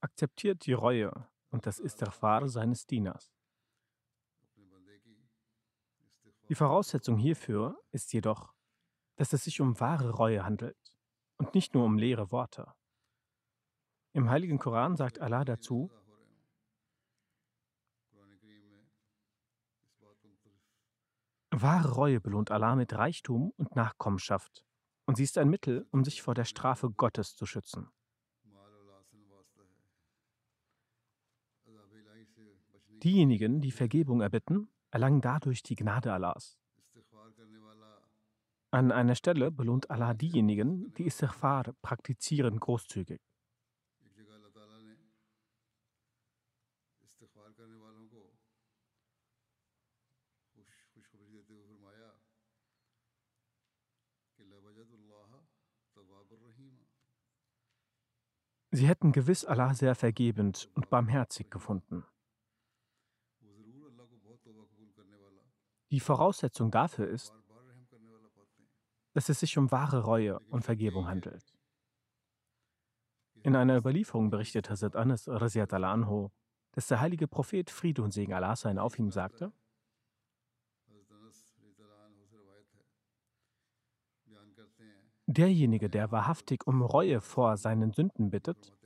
akzeptiert die Reue und das Istighfar seines Dieners. Die Voraussetzung hierfür ist jedoch, dass es sich um wahre Reue handelt und nicht nur um leere Worte. Im heiligen Koran sagt Allah dazu, Wahre Reue belohnt Allah mit Reichtum und Nachkommenschaft, und sie ist ein Mittel, um sich vor der Strafe Gottes zu schützen. Diejenigen, die Vergebung erbitten, erlangen dadurch die Gnade Allahs. An einer Stelle belohnt Allah diejenigen, die Istighfar praktizieren, großzügig. Sie hätten gewiss Allah sehr vergebend und barmherzig gefunden. Die Voraussetzung dafür ist, dass es sich um wahre Reue und Vergebung handelt. In einer Überlieferung berichtet Hazrat Anas Raziat anho, dass der heilige Prophet Friede und Segen Allah sein auf ihm sagte, Derjenige, der wahrhaftig um Reue vor seinen Sünden bittet,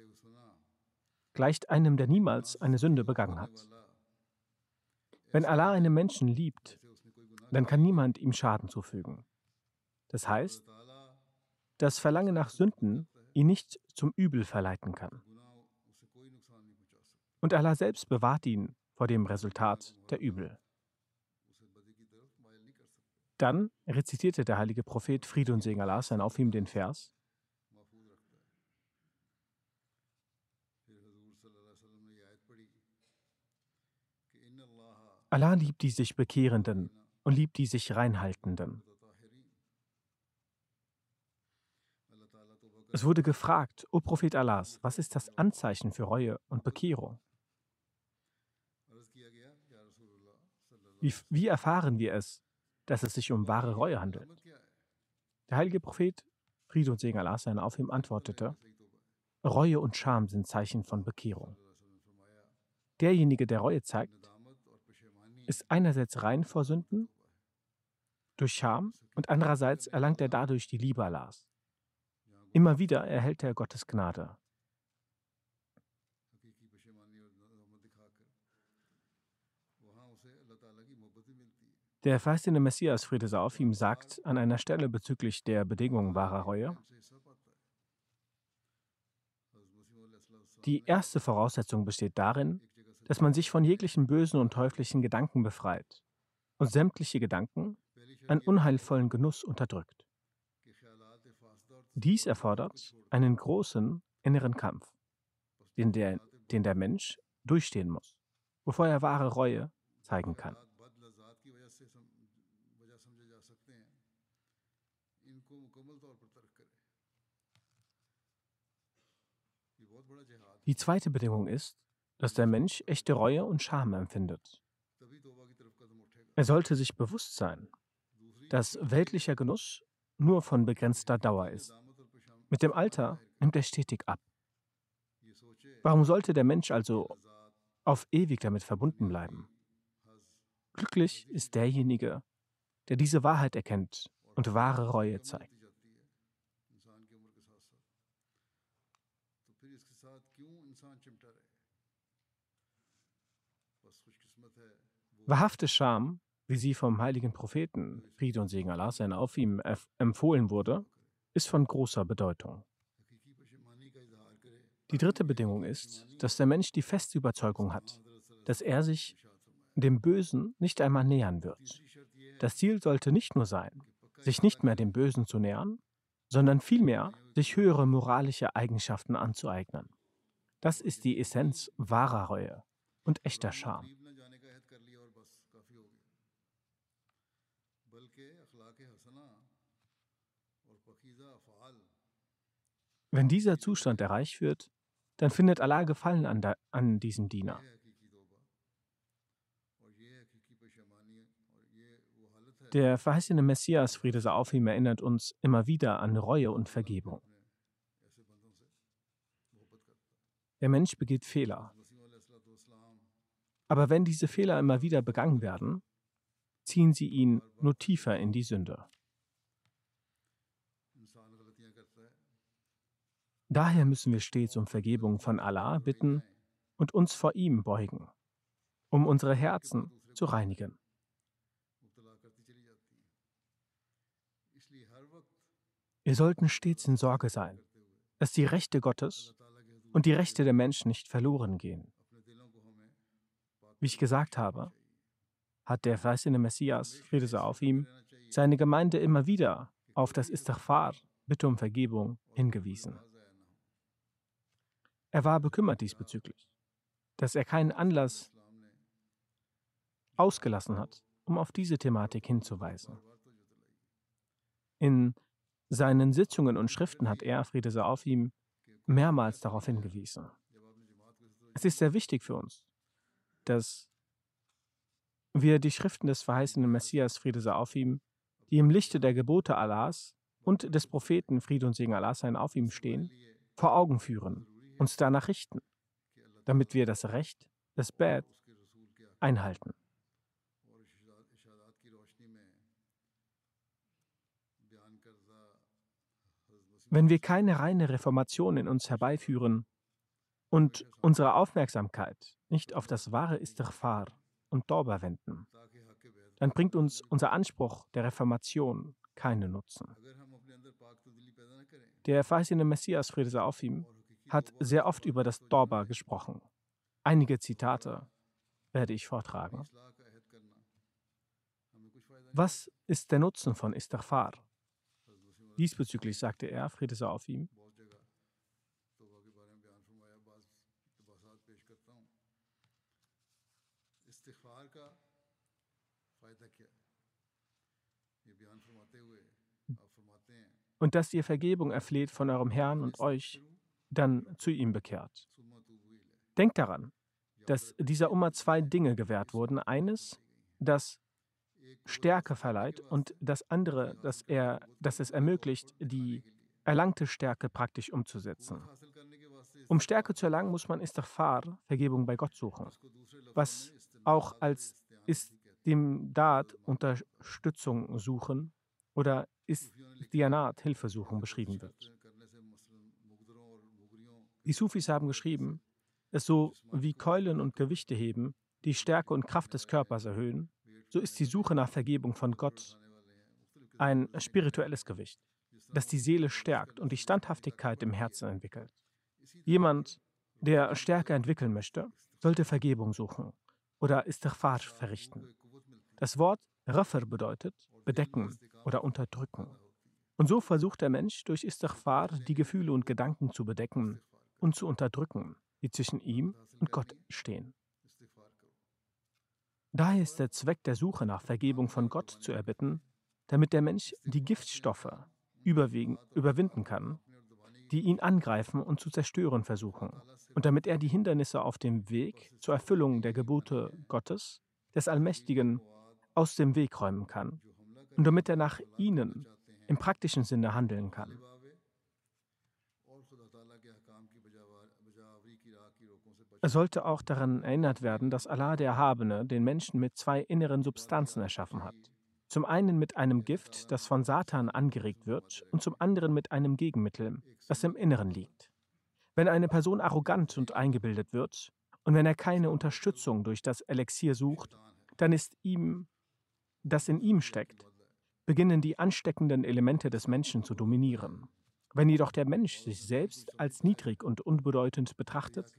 gleicht einem, der niemals eine Sünde begangen hat. Wenn Allah einen Menschen liebt, dann kann niemand ihm Schaden zufügen. Das heißt, das Verlangen nach Sünden ihn nicht zum Übel verleiten kann. Und Allah selbst bewahrt ihn vor dem Resultat der Übel. Dann rezitierte der heilige Prophet Friede und Segen Allah sein auf ihm den Vers. Allah liebt die sich Bekehrenden und liebt die sich Reinhaltenden. Es wurde gefragt, O Prophet Allahs, was ist das Anzeichen für Reue und Bekehrung? Wie, wie erfahren wir es, dass es sich um wahre Reue handelt? Der heilige Prophet, Friede und Segen Allah sein auf ihm, antwortete, Reue und Scham sind Zeichen von Bekehrung. Derjenige, der Reue zeigt, ist einerseits rein vor Sünden durch Scham und andererseits erlangt er dadurch die Liebe Allahs. Immer wieder erhält er Gottes Gnade. Der verheißene Messias, Friede sei auf ihm, sagt an einer Stelle bezüglich der Bedingungen wahrer Reue, die erste Voraussetzung besteht darin, dass man sich von jeglichen bösen und teuflischen Gedanken befreit und sämtliche Gedanken an unheilvollen Genuss unterdrückt. Dies erfordert einen großen inneren Kampf, den der, den der Mensch durchstehen muss, bevor er wahre Reue zeigen kann. Die zweite Bedingung ist, dass der Mensch echte Reue und Scham empfindet. Er sollte sich bewusst sein, dass weltlicher Genuss nur von begrenzter Dauer ist. Mit dem Alter nimmt er stetig ab. Warum sollte der Mensch also auf ewig damit verbunden bleiben? Glücklich ist derjenige, der diese Wahrheit erkennt und wahre Reue zeigt. Wahrhafte Scham, wie sie vom heiligen Propheten, Friede und Segen Allah sein auf ihm, empfohlen wurde, ist von großer Bedeutung. Die dritte Bedingung ist, dass der Mensch die feste Überzeugung hat, dass er sich dem Bösen nicht einmal nähern wird. Das Ziel sollte nicht nur sein, sich nicht mehr dem Bösen zu nähern, sondern vielmehr sich höhere moralische Eigenschaften anzueignen. Das ist die Essenz wahrer Reue und echter Scham. Wenn dieser Zustand erreicht wird, dann findet Allah Gefallen an, an diesem Diener. Der verheißene Messias, Friede sei auf ihm, erinnert uns immer wieder an Reue und Vergebung. Der Mensch begeht Fehler. Aber wenn diese Fehler immer wieder begangen werden, ziehen sie ihn nur tiefer in die Sünde. Daher müssen wir stets um Vergebung von Allah bitten und uns vor ihm beugen, um unsere Herzen zu reinigen. Wir sollten stets in Sorge sein, dass die Rechte Gottes und die Rechte der Menschen nicht verloren gehen. Wie ich gesagt habe, hat der verheißene Messias, Friede sei auf ihm, seine Gemeinde immer wieder auf das Istighfar, Bitte um Vergebung, hingewiesen. Er war bekümmert diesbezüglich, dass er keinen Anlass ausgelassen hat, um auf diese Thematik hinzuweisen. In seinen Sitzungen und Schriften hat er, Friede sei auf ihm, mehrmals darauf hingewiesen. Es ist sehr wichtig für uns, dass wir die Schriften des verheißenen Messias, Friede sei auf ihm, die im Lichte der Gebote Allahs und des Propheten, Friede und Segen Allah sein auf ihm stehen, vor Augen führen uns danach richten, damit wir das Recht des Bad einhalten. Wenn wir keine reine Reformation in uns herbeiführen und unsere Aufmerksamkeit nicht auf das wahre Istighfar und Dauber wenden, dann bringt uns unser Anspruch der Reformation keinen Nutzen. Der verheißene Messias, Friede sei auf ihm, hat sehr oft über das Dorba gesprochen. Einige Zitate werde ich vortragen. Was ist der Nutzen von Istighfar? Diesbezüglich sagte er, Friede sei auf ihm, und dass ihr Vergebung erfleht von eurem Herrn und euch dann zu ihm bekehrt. Denkt daran, dass dieser Umma zwei Dinge gewährt wurden. Eines, das Stärke verleiht und das andere, dass, er, dass es ermöglicht, die erlangte Stärke praktisch umzusetzen. Um Stärke zu erlangen, muss man Istighfar, Vergebung bei Gott suchen, was auch als ist dem Dad Unterstützung suchen oder ist Dianat Hilfe suchen beschrieben wird. Die Sufis haben geschrieben, dass so wie Keulen und Gewichte heben die Stärke und Kraft des Körpers erhöhen, so ist die Suche nach Vergebung von Gott ein spirituelles Gewicht, das die Seele stärkt und die Standhaftigkeit im Herzen entwickelt. Jemand, der Stärke entwickeln möchte, sollte Vergebung suchen oder Istighfar verrichten. Das Wort Raffer bedeutet bedecken oder unterdrücken. Und so versucht der Mensch durch Istighfar die Gefühle und Gedanken zu bedecken und zu unterdrücken, die zwischen ihm und Gott stehen. Daher ist der Zweck der Suche nach Vergebung von Gott zu erbitten, damit der Mensch die Giftstoffe überwinden kann, die ihn angreifen und zu zerstören versuchen, und damit er die Hindernisse auf dem Weg zur Erfüllung der Gebote Gottes, des Allmächtigen, aus dem Weg räumen kann und damit er nach ihnen im praktischen Sinne handeln kann. Es sollte auch daran erinnert werden, dass Allah der Erhabene den Menschen mit zwei inneren Substanzen erschaffen hat. Zum einen mit einem Gift, das von Satan angeregt wird, und zum anderen mit einem Gegenmittel, das im Inneren liegt. Wenn eine Person arrogant und eingebildet wird, und wenn er keine Unterstützung durch das Elixier sucht, dann ist ihm, das in ihm steckt, beginnen die ansteckenden Elemente des Menschen zu dominieren. Wenn jedoch der Mensch sich selbst als niedrig und unbedeutend betrachtet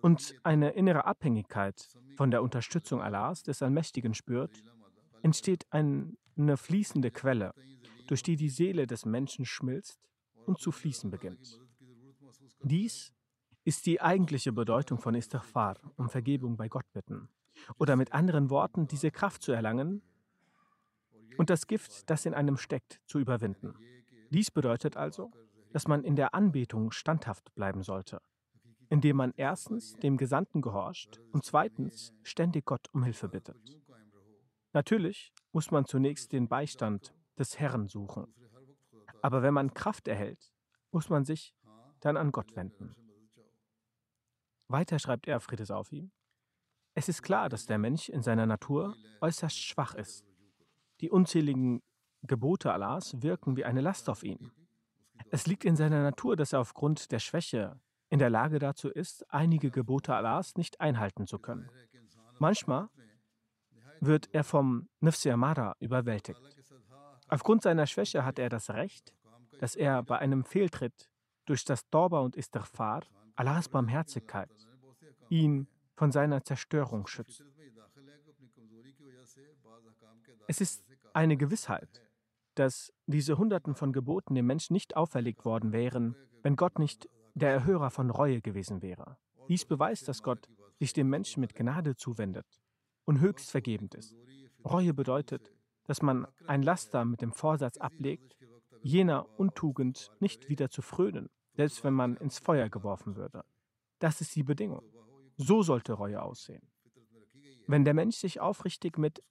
und eine innere Abhängigkeit von der Unterstützung Allahs, des Allmächtigen, spürt, entsteht eine fließende Quelle, durch die die Seele des Menschen schmilzt und zu fließen beginnt. Dies ist die eigentliche Bedeutung von Istighfar, um Vergebung bei Gott bitten. Oder mit anderen Worten, diese Kraft zu erlangen und das Gift, das in einem steckt, zu überwinden. Dies bedeutet also, dass man in der Anbetung standhaft bleiben sollte, indem man erstens dem Gesandten gehorcht und zweitens ständig Gott um Hilfe bittet. Natürlich muss man zunächst den Beistand des Herrn suchen, aber wenn man Kraft erhält, muss man sich dann an Gott wenden. Weiter schreibt er Friede auf ihm. Es ist klar, dass der Mensch in seiner Natur äußerst schwach ist. Die unzähligen Gebote Allahs wirken wie eine Last auf ihn. Es liegt in seiner Natur, dass er aufgrund der Schwäche in der Lage dazu ist, einige Gebote Allahs nicht einhalten zu können. Manchmal wird er vom Nifsi Amara überwältigt. Aufgrund seiner Schwäche hat er das Recht, dass er bei einem Fehltritt durch das Dorba und Istighfar Allahs Barmherzigkeit ihn von seiner Zerstörung schützt. Es ist eine Gewissheit, dass diese Hunderten von Geboten dem Menschen nicht auferlegt worden wären, wenn Gott nicht der Erhörer von Reue gewesen wäre. Dies beweist, dass Gott sich dem Menschen mit Gnade zuwendet und höchst vergebend ist. Reue bedeutet, dass man ein Laster mit dem Vorsatz ablegt, jener Untugend nicht wieder zu frönen, selbst wenn man ins Feuer geworfen würde. Das ist die Bedingung. So sollte Reue aussehen. Wenn der Mensch sich aufrichtig mit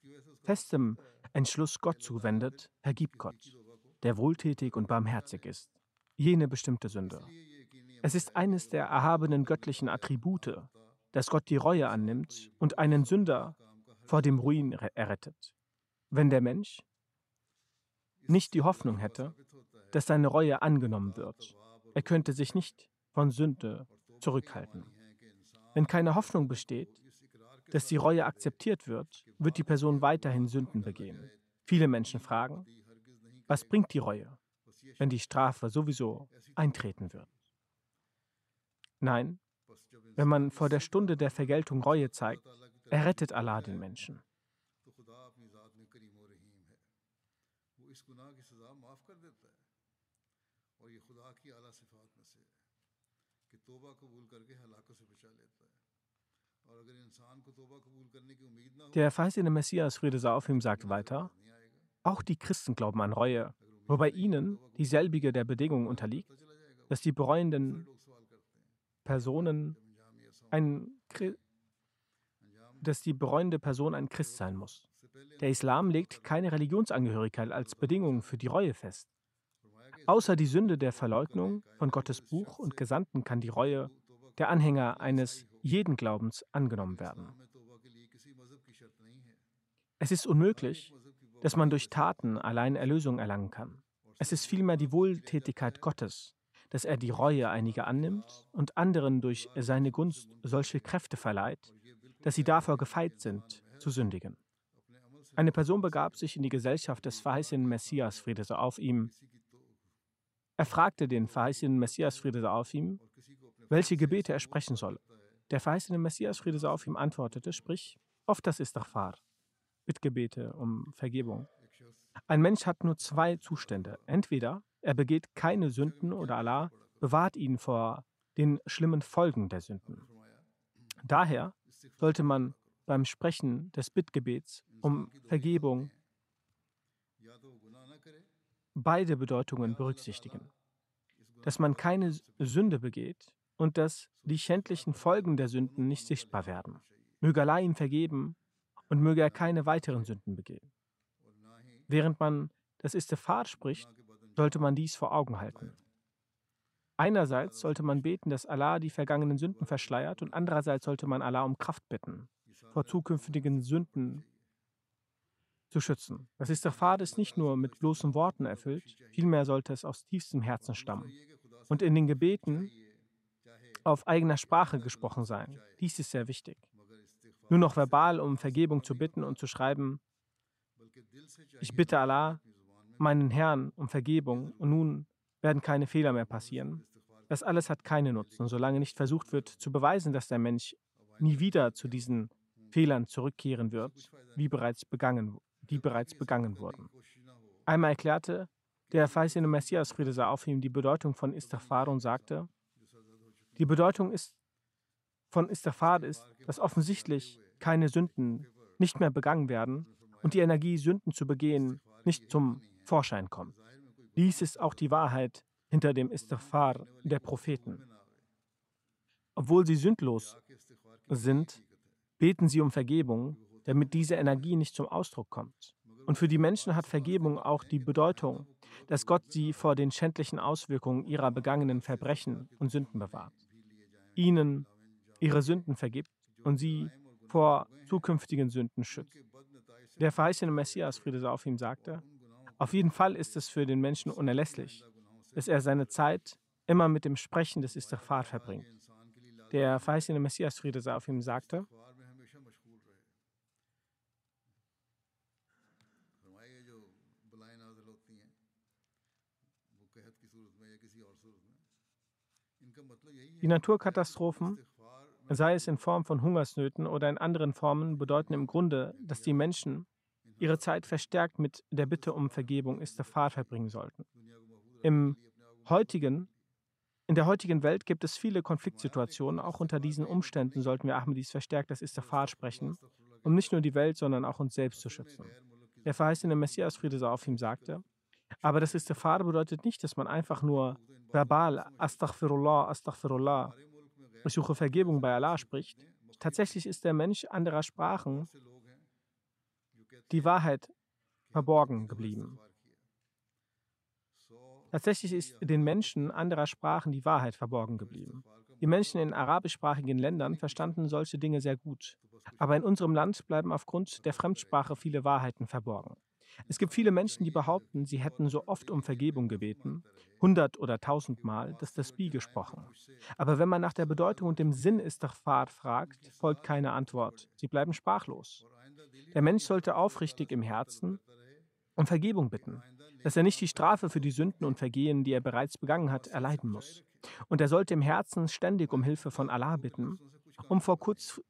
festem Entschluss Gott zuwendet, vergibt Gott, der wohltätig und barmherzig ist, jene bestimmte Sünde. Es ist eines der erhabenen göttlichen Attribute, dass Gott die Reue annimmt und einen Sünder vor dem Ruin errettet. Wenn der Mensch nicht die Hoffnung hätte, dass seine Reue angenommen wird, er könnte sich nicht von Sünde zurückhalten. Wenn keine Hoffnung besteht, dass die Reue akzeptiert wird, wird die Person weiterhin Sünden begehen. Viele Menschen fragen, was bringt die Reue, wenn die Strafe sowieso eintreten wird? Nein, wenn man vor der Stunde der Vergeltung Reue zeigt, errettet Allah den Menschen. Der verheißene Messias, Friede sei auf ihm, sagt weiter, auch die Christen glauben an Reue, wobei ihnen dieselbige der Bedingung unterliegt, dass die bereuenden Personen ein dass die bereuende Person ein Christ sein muss. Der Islam legt keine Religionsangehörigkeit als Bedingung für die Reue fest. Außer die Sünde der Verleugnung von Gottes Buch und Gesandten kann die Reue der Anhänger eines jeden Glaubens angenommen werden. Es ist unmöglich, dass man durch Taten allein Erlösung erlangen kann. Es ist vielmehr die Wohltätigkeit Gottes, dass er die Reue einiger annimmt und anderen durch seine Gunst solche Kräfte verleiht, dass sie davor gefeit sind, zu sündigen. Eine Person begab sich in die Gesellschaft des verheißenen Messias, Friede sei auf ihm. Er fragte den verheißenen Messias, Friede sei auf ihm, welche Gebete er sprechen solle. Der verheißene Messias, Friede sei auf ihm, antwortete, sprich, oft das ist Istighfar, Bittgebete um Vergebung. Ein Mensch hat nur zwei Zustände. Entweder er begeht keine Sünden oder Allah bewahrt ihn vor den schlimmen Folgen der Sünden. Daher sollte man beim Sprechen des Bittgebets um Vergebung beide Bedeutungen berücksichtigen. Dass man keine Sünde begeht und dass die schändlichen Folgen der Sünden nicht sichtbar werden. Möge Allah ihm vergeben und möge er keine weiteren Sünden begehen. Während man das Istighfar spricht, sollte man dies vor Augen halten. Einerseits sollte man beten, dass Allah die vergangenen Sünden verschleiert und andererseits sollte man Allah um Kraft bitten, vor zukünftigen Sünden zu schützen. Das Istighfar ist nicht nur mit bloßen Worten erfüllt, vielmehr sollte es aus tiefstem Herzen stammen und in den Gebeten auf eigener Sprache gesprochen sein. Dies ist sehr wichtig. Nur noch verbal um Vergebung zu bitten und zu schreiben, ich bitte Allah, meinen Herrn, um Vergebung und nun werden keine Fehler mehr passieren. Das alles hat keinen Nutzen, solange nicht versucht wird zu beweisen, dass der Mensch nie wieder zu diesen Fehlern zurückkehren wird, wie bereits begangen, die bereits begangen wurden. Einmal erklärte der verheißene Messias, Friede sei auf ihm, die Bedeutung von Istighfar und sagte, die Bedeutung ist, von Istighfar ist, dass offensichtlich keine Sünden nicht mehr begangen werden und die Energie, Sünden zu begehen, nicht zum Vorschein kommt. Dies ist auch die Wahrheit hinter dem Istighfar der Propheten. Obwohl sie sündlos sind, beten sie um Vergebung, damit diese Energie nicht zum Ausdruck kommt. Und für die Menschen hat Vergebung auch die Bedeutung, dass Gott sie vor den schändlichen Auswirkungen ihrer begangenen Verbrechen und Sünden bewahrt, ihnen ihre Sünden vergibt und sie vor zukünftigen Sünden schützt. Der verheißene Messias, Friede sei auf ihm, sagte, auf jeden Fall ist es für den Menschen unerlässlich, dass er seine Zeit immer mit dem Sprechen des Istighfar verbringt. Der verheißene Messias, Friede sei auf ihm, sagte, Die Naturkatastrophen, sei es in Form von Hungersnöten oder in anderen Formen, bedeuten im Grunde, dass die Menschen ihre Zeit verstärkt mit der Bitte um Vergebung Istighfar verbringen sollten. Im heutigen, in der heutigen Welt gibt es viele Konfliktsituationen. Auch unter diesen Umständen sollten wir Ahmadis verstärkt das Istighfar sprechen, um nicht nur die Welt, sondern auch uns selbst zu schützen. Der verheißene Messias Friede sei auf ihm sagte, aber das Istighfar bedeutet nicht, dass man einfach nur verbal Astaghfirullah, Astaghfirullah, ich suche Vergebung bei Allah spricht. Tatsächlich ist der Mensch anderer Sprachen die Wahrheit verborgen geblieben. Tatsächlich ist den Menschen anderer Sprachen die Wahrheit verborgen geblieben. Die Menschen in arabischsprachigen Ländern verstanden solche Dinge sehr gut. Aber in unserem Land bleiben aufgrund der Fremdsprache viele Wahrheiten verborgen. Es gibt viele Menschen, die behaupten, sie hätten so oft um Vergebung gebeten, hundert oder tausendmal, das Tasbih gesprochen. Aber wenn man nach der Bedeutung und dem Sinn Istighfar fragt, folgt keine Antwort. Sie bleiben sprachlos. Der Mensch sollte aufrichtig im Herzen um Vergebung bitten, dass er nicht die Strafe für die Sünden und Vergehen, die er bereits begangen hat, erleiden muss. Und er sollte im Herzen ständig um Hilfe von Allah bitten, um vor, kurz,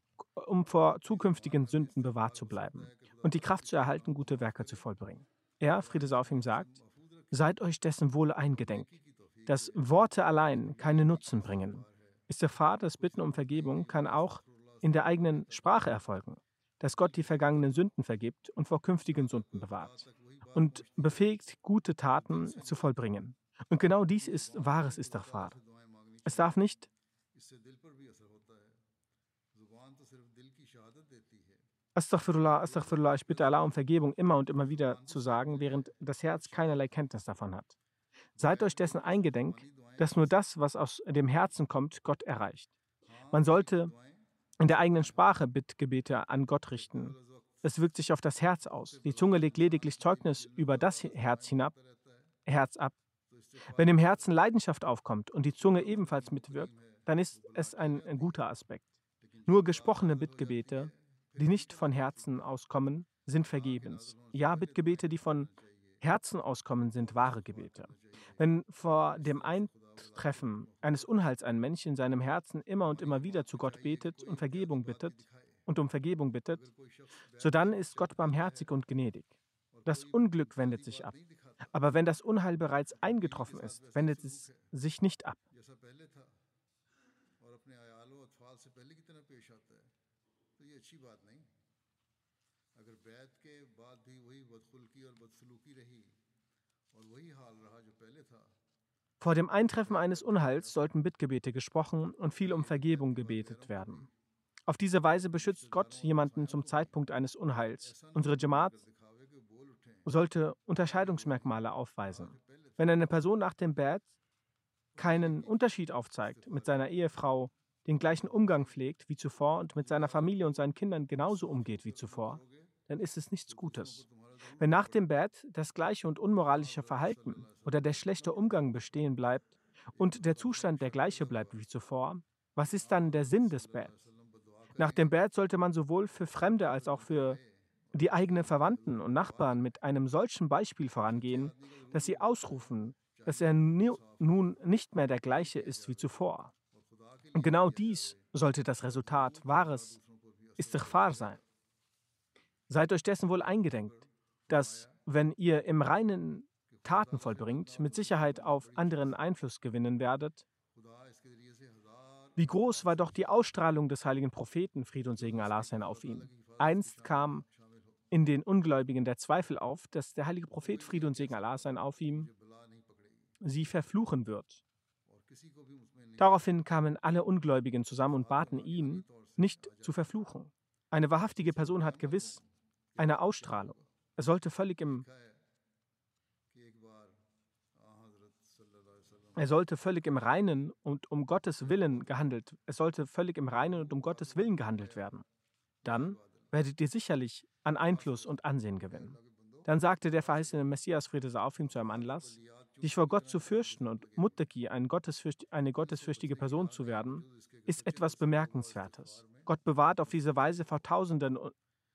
um vor zukünftigen Sünden bewahrt zu bleiben und die Kraft zu erhalten, gute Werke zu vollbringen. Er, Friede sei auf ihm, sagt, seid euch dessen wohl eingedenk, dass Worte allein keine Nutzen bringen. Ist der Vater das Bitten um Vergebung kann auch in der eigenen Sprache erfolgen dass Gott die vergangenen Sünden vergibt und vor künftigen Sünden bewahrt und befähigt, gute Taten zu vollbringen. Und genau dies ist wahres Istighfar. Es darf nicht Astaghfirullah, Astaghfirullah, ich bitte Allah um Vergebung immer und immer wieder zu sagen, während das Herz keinerlei Kenntnis davon hat. Seid euch dessen eingedenk, dass nur das, was aus dem Herzen kommt, Gott erreicht. Man sollte in der eigenen Sprache Bittgebete an Gott richten. Es wirkt sich auf das Herz aus. Die Zunge legt lediglich Zeugnis über das Herz hinab, Herz ab. Wenn im Herzen Leidenschaft aufkommt und die Zunge ebenfalls mitwirkt, dann ist es ein, guter Aspekt. Nur gesprochene Bittgebete, die nicht von Herzen auskommen, sind vergebens. Ja, Bittgebete, die von Herzen auskommen, sind wahre Gebete. Wenn vor dem Eintreffen eines Unheils ein Mensch in seinem Herzen immer und immer wieder zu Gott betet und Vergebung bittet und um Vergebung bittet, so dann ist Gott barmherzig und gnädig. Das Unglück wendet sich ab. Aber wenn das Unheil bereits eingetroffen ist, wendet es sich nicht ab. अगर बैत के बाद भी वही बदखुल्की और बदसलूकी रही और वही हाल रहा जो पहले था vor dem Eintreffen eines Unheils sollten Bittgebete gesprochen und viel um Vergebung gebetet werden. Auf diese Weise beschützt Gott jemanden zum Zeitpunkt eines Unheils. Unsere Jamaat sollte Unterscheidungsmerkmale aufweisen. Wenn eine Person nach dem Bad keinen Unterschied aufzeigt, mit seiner Ehefrau den gleichen Umgang pflegt wie zuvor und mit seiner Familie und seinen Kindern genauso umgeht wie zuvor, dann ist es nichts Gutes. Wenn nach dem Bad das gleiche und unmoralische Verhalten oder der schlechte Umgang bestehen bleibt und der Zustand der gleiche bleibt wie zuvor, was ist dann der Sinn des Bad? Nach dem Bad sollte man sowohl für Fremde als auch für die eigenen Verwandten und Nachbarn mit einem solchen Beispiel vorangehen, dass sie ausrufen, dass er nun nicht mehr der gleiche ist wie zuvor. Und genau dies sollte das Resultat wahres Istighfar sein. Seid euch dessen wohl eingedenkt, dass, wenn ihr im reinen Taten vollbringt, mit Sicherheit auf anderen Einfluss gewinnen werdet. Wie groß war doch die Ausstrahlung des heiligen Propheten, Fried und Segen Allah sein auf ihn. Einst kam in den Ungläubigen der Zweifel auf, dass der heilige Prophet Friede und Segen Allah sein auf ihm sie verfluchen wird. Daraufhin kamen alle Ungläubigen zusammen und baten ihn, nicht zu verfluchen. Eine wahrhaftige Person hat gewiss eine Ausstrahlung. Er sollte völlig im Er sollte völlig im Reinen und um Gottes Willen gehandelt. Es sollte völlig im Reinen und um Gottes Willen gehandelt werden. Dann werdet ihr sicherlich an Einfluss und Ansehen gewinnen. Dann sagte der verheißene Messias Friede sei auf ihm zu einem Anlass, dich vor Gott zu fürchten und Muttaki, ein Gottesfürcht, eine gottesfürchtige Person zu werden, ist etwas Bemerkenswertes. Gott bewahrt auf diese Weise vor Tausenden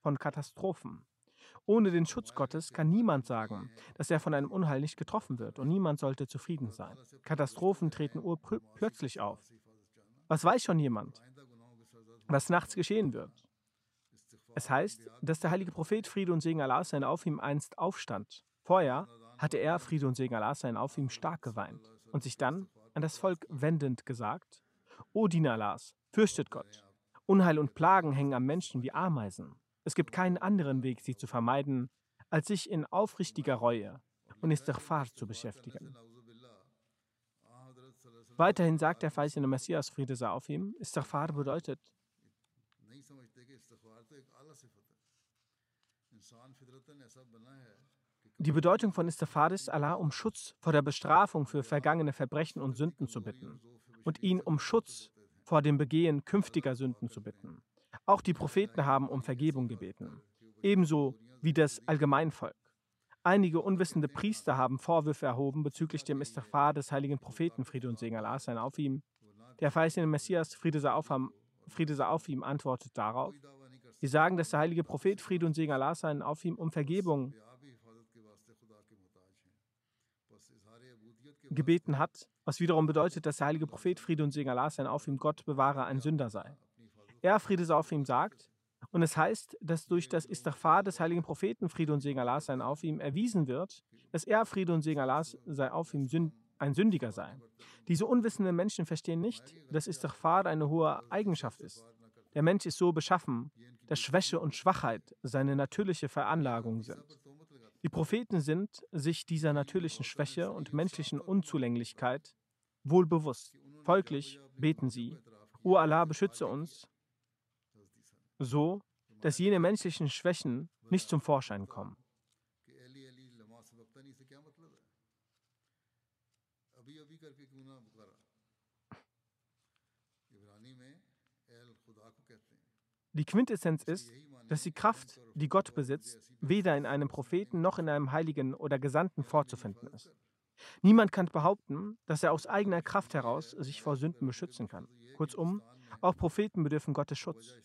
von Katastrophen. Ohne den Schutz Gottes kann niemand sagen, dass er von einem Unheil nicht getroffen wird und niemand sollte zufrieden sein. Katastrophen treten urplötzlich auf. Was weiß schon jemand, was nachts geschehen wird? Es heißt, dass der heilige Prophet Friede und Segen Allah sein auf ihm einst aufstand. Vorher hatte er, Friede und Segen Allah sein auf ihm, stark geweint und sich dann an das Volk wendend gesagt, O Diener Allahs, fürchtet Gott. Unheil und Plagen hängen am Menschen wie Ameisen. Es gibt keinen anderen Weg, sie zu vermeiden, als sich in aufrichtiger Reue und Istighfar zu beschäftigen. Weiterhin sagt der verheißene Messias, Friede sei auf ihm, Istighfar bedeutet, die Bedeutung von Istighfar ist, Allah um Schutz vor der Bestrafung für vergangene Verbrechen und Sünden zu bitten und ihn um Schutz vor dem Begehen künftiger Sünden zu bitten. Auch die Propheten haben um Vergebung gebeten, ebenso wie das Allgemeinvolk. Einige unwissende Priester haben Vorwürfe erhoben bezüglich dem Istighfar des heiligen Propheten, Friede und Segen Allah sein auf ihm. Der verheißene Messias, Friede sei auf, Friede sei auf ihm, antwortet darauf. Sie sagen, dass der heilige Prophet, Friede und Segen Allah sein auf ihm, um Vergebung gebeten hat, was wiederum bedeutet, dass der heilige Prophet, Friede und Segen Allah sein auf ihm, Gott bewahre, ein Sünder sei. Er, Friede sei auf ihm, sagt, und es heißt, dass durch das Istighfar des heiligen Propheten, Friede und Segen Allah sein auf ihm, erwiesen wird, dass er, Friede und Segen Allah sei auf ihm, ein Sündiger sei. Diese unwissenden Menschen verstehen nicht, dass Istighfar eine hohe Eigenschaft ist. Der Mensch ist so beschaffen, dass Schwäche und Schwachheit seine natürliche Veranlagung sind. Die Propheten sind sich dieser natürlichen Schwäche und menschlichen Unzulänglichkeit wohl bewusst. Folglich beten sie, O Allah, beschütze uns so, dass jene menschlichen Schwächen nicht zum Vorschein kommen. Die Quintessenz ist, dass die Kraft, die Gott besitzt, weder in einem Propheten noch in einem Heiligen oder Gesandten vorzufinden ist. Niemand kann behaupten, dass er aus eigener Kraft heraus sich vor Sünden beschützen kann. Kurzum, auch Propheten bedürfen Gottes Schutz.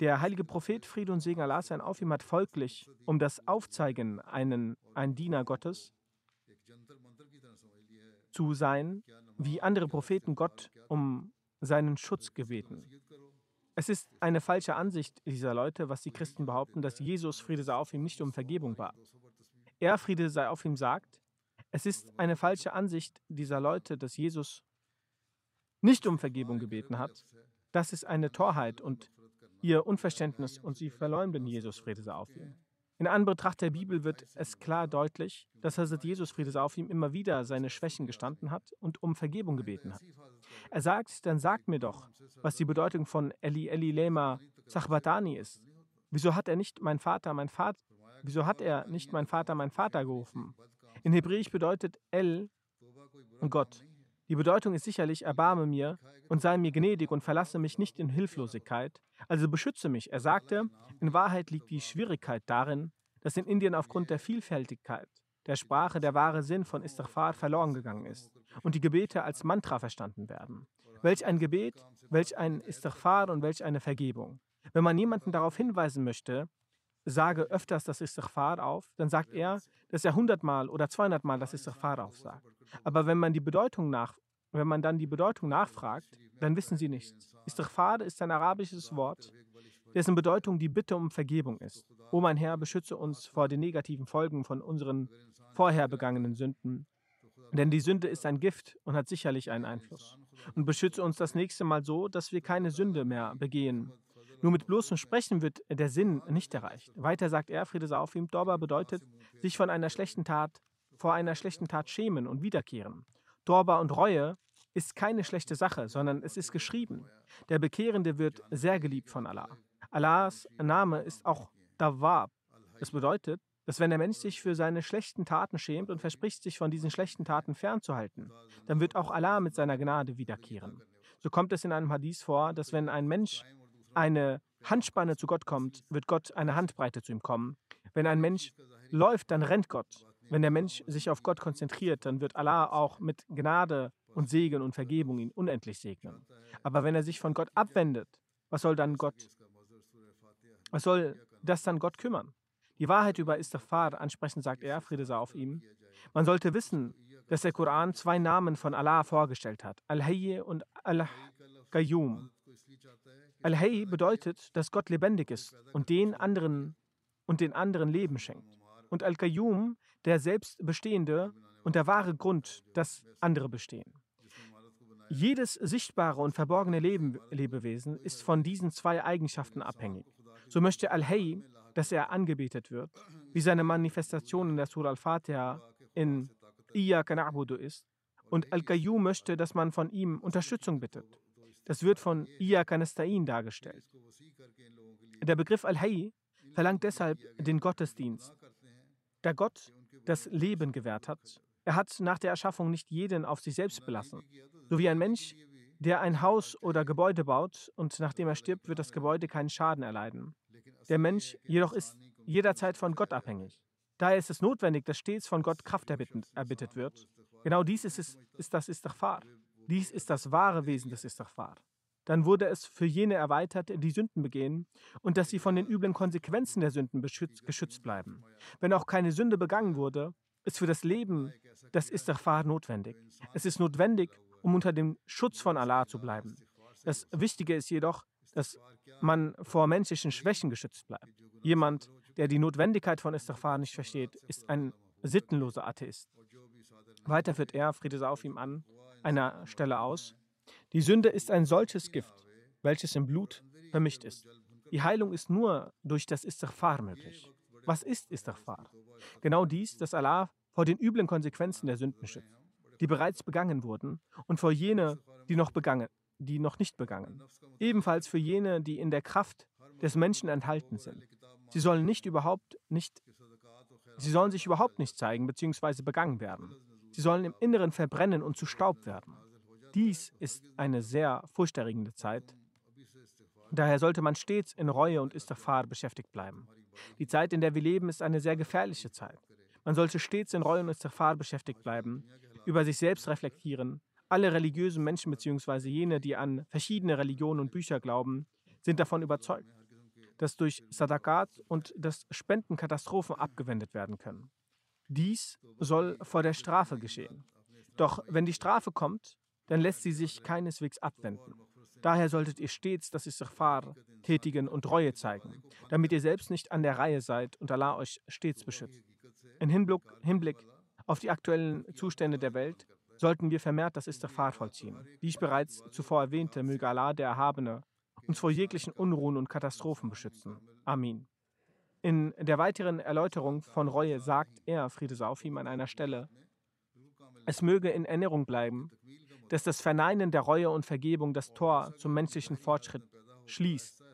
Der heilige Prophet Friede und Segen Allah sein auf ihm hat folglich, um das Aufzeigen, einen, ein Diener Gottes zu sein, wie andere Propheten Gott um seinen Schutz gebeten. Es ist eine falsche Ansicht dieser Leute, was die Christen behaupten, dass Jesus, Friede sei auf ihm, nicht um Vergebung bat. Er, Friede sei auf ihm, sagt, es ist eine falsche Ansicht dieser Leute, dass Jesus nicht um Vergebung gebeten hat. Das ist eine Torheit und ihr Unverständnis und sie verleumden Jesus, Friede sei auf ihm. In Anbetracht der Bibel wird es klar deutlich, dass Hazrat Jesus, Friede sei auf ihm, immer wieder seine Schwächen gestanden hat und um Vergebung gebeten hat. Er sagt, dann sagt mir doch, was die Bedeutung von Eli Eli Lema Sachbatani ist. Wieso hat er nicht mein Vater, mein Vater, wieso hat er nicht mein Vater, mein Vater gerufen? In Hebräisch bedeutet El Gott. Die Bedeutung ist sicherlich, erbarme mir und sei mir gnädig und verlasse mich nicht in Hilflosigkeit, also beschütze mich. Er sagte, in Wahrheit liegt die Schwierigkeit darin, dass in Indien aufgrund der Vielfältigkeit der Sprache der wahre Sinn von Istighfar verloren gegangen ist und die Gebete als Mantra verstanden werden. Welch ein Gebet, welch ein Istighfar und welch eine Vergebung. Wenn man jemanden darauf hinweisen möchte, sage öfters das Istighfar auf, dann sagt er, dass er hundertmal oder zweihundertmal das Istighfar aufsagt. Aber wenn man die Bedeutung nach, wenn man dann die Bedeutung nachfragt, dann wissen sie nichts. Istighfar ist ein arabisches Wort, dessen Bedeutung die Bitte um Vergebung ist. O mein Herr, beschütze uns vor den negativen Folgen von unseren vorher begangenen Sünden. Denn die Sünde ist ein Gift und hat sicherlich einen Einfluss. Und beschütze uns das nächste Mal so, dass wir keine Sünde mehr begehen. Nur mit bloßem Sprechen wird der Sinn nicht erreicht. Weiter sagt er, Friede sei auf ihm, Dorba bedeutet, sich von einer schlechten Tat, vor einer schlechten Tat schämen und wiederkehren. Dorba und Reue ist keine schlechte Sache, sondern es ist geschrieben. Der Bekehrende wird sehr geliebt von Allah. Allahs Name ist auch Dawab. Das bedeutet, dass wenn der Mensch sich für seine schlechten Taten schämt und verspricht, sich von diesen schlechten Taten fernzuhalten, dann wird auch Allah mit seiner Gnade wiederkehren. So kommt es in einem Hadith vor, dass wenn ein Mensch eine Handspanne zu Gott kommt, wird Gott eine Handbreite zu ihm kommen. Wenn ein Mensch läuft, dann rennt Gott. Wenn der Mensch sich auf Gott konzentriert, dann wird Allah auch mit Gnade und Segen und Vergebung ihn unendlich segnen. Aber wenn er sich von Gott abwendet, was soll dann Gott? Was soll das dann Gott kümmern? Die Wahrheit über Istighfar ansprechend sagt er, Friede sei auf ihm. Man sollte wissen, dass der Koran zwei Namen von Allah vorgestellt hat, Al-Hayy und Al-Qayyum. Al-Hayy bedeutet, dass Gott lebendig ist und den anderen und den anderen Leben schenkt. Und Al-Qayyum, der selbstbestehende und der wahre Grund, dass andere bestehen. Jedes sichtbare und verborgene Leben, Lebewesen ist von diesen zwei Eigenschaften abhängig. So möchte Al-Hayy, dass er angebetet wird, wie seine Manifestation in der Surah Al-Fatiha in Iyaka na'budu ist. Und Al-Qayyum möchte, dass man von ihm Unterstützung bittet. Das wird von Iyaka nasta'in dargestellt. Der Begriff Al-Hayy verlangt deshalb den Gottesdienst. Der Gott das Leben gewährt hat, er hat nach der Erschaffung nicht jeden auf sich selbst belassen. So wie ein Mensch, der ein Haus oder Gebäude baut und nachdem er stirbt, wird das Gebäude keinen Schaden erleiden. Der Mensch jedoch ist jederzeit von Gott abhängig. Daher ist es notwendig, dass stets von Gott Kraft erbittet wird. Genau dies ist, es, ist das Istighfar. Dies ist das wahre Wesen des Istighfar. Dann wurde es für jene erweitert, die Sünden begehen und dass sie von den üblen Konsequenzen der Sünden beschützt, geschützt bleiben. Wenn auch keine Sünde begangen wurde, ist für das Leben das Istighfar notwendig. Es ist notwendig, um unter dem Schutz von Allah zu bleiben. Das Wichtige ist jedoch, dass man vor menschlichen Schwächen geschützt bleibt. Jemand, der die Notwendigkeit von Istighfar nicht versteht, ist ein sittenloser Atheist. Weiter führt er, Friede sei auf ihm an, einer Stelle aus. Die Sünde ist ein solches Gift, welches im Blut vermischt ist. Die Heilung ist nur durch das Istighfar möglich. Was ist Istighfar? Genau dies, dass Allah vor den üblen Konsequenzen der Sünden schützt, die bereits begangen wurden, und vor jene, die noch begangen, die noch nicht begangen. Ebenfalls für jene, die in der Kraft des Menschen enthalten sind. Sie sollen nicht überhaupt nicht, sie sollen sich überhaupt nicht zeigen bzw. begangen werden. Sie sollen im Inneren verbrennen und zu Staub werden. Dies ist eine sehr furchterregende Zeit. Daher sollte man stets in Reue und Istighfar beschäftigt bleiben. Die Zeit, in der wir leben, ist eine sehr gefährliche Zeit. Man sollte stets in Reue und Istighfar beschäftigt bleiben, über sich selbst reflektieren. Alle religiösen Menschen bzw. jene, die an verschiedene Religionen und Bücher glauben, sind davon überzeugt, dass durch Sadakat und das Spenden Katastrophen abgewendet werden können. Dies soll vor der Strafe geschehen. Doch wenn die Strafe kommt, dann lässt sie sich keineswegs abwenden. Daher solltet ihr stets das Istighfar tätigen und Reue zeigen, damit ihr selbst nicht an der Reihe seid und Allah euch stets beschützt. In Hinblick, Hinblick auf die aktuellen Zustände der Welt sollten wir vermehrt das Istighfar vollziehen. Wie ich bereits zuvor erwähnte, möge Allah, der Erhabene, uns vor jeglichen Unruhen und Katastrophen beschützen. Amin. In der weiteren Erläuterung von Reue sagt er, Friede sei auf ihm, an einer Stelle, es möge in Erinnerung bleiben, dass das Verneinen der Reue und Vergebung das Tor zum menschlichen Fortschritt schließt.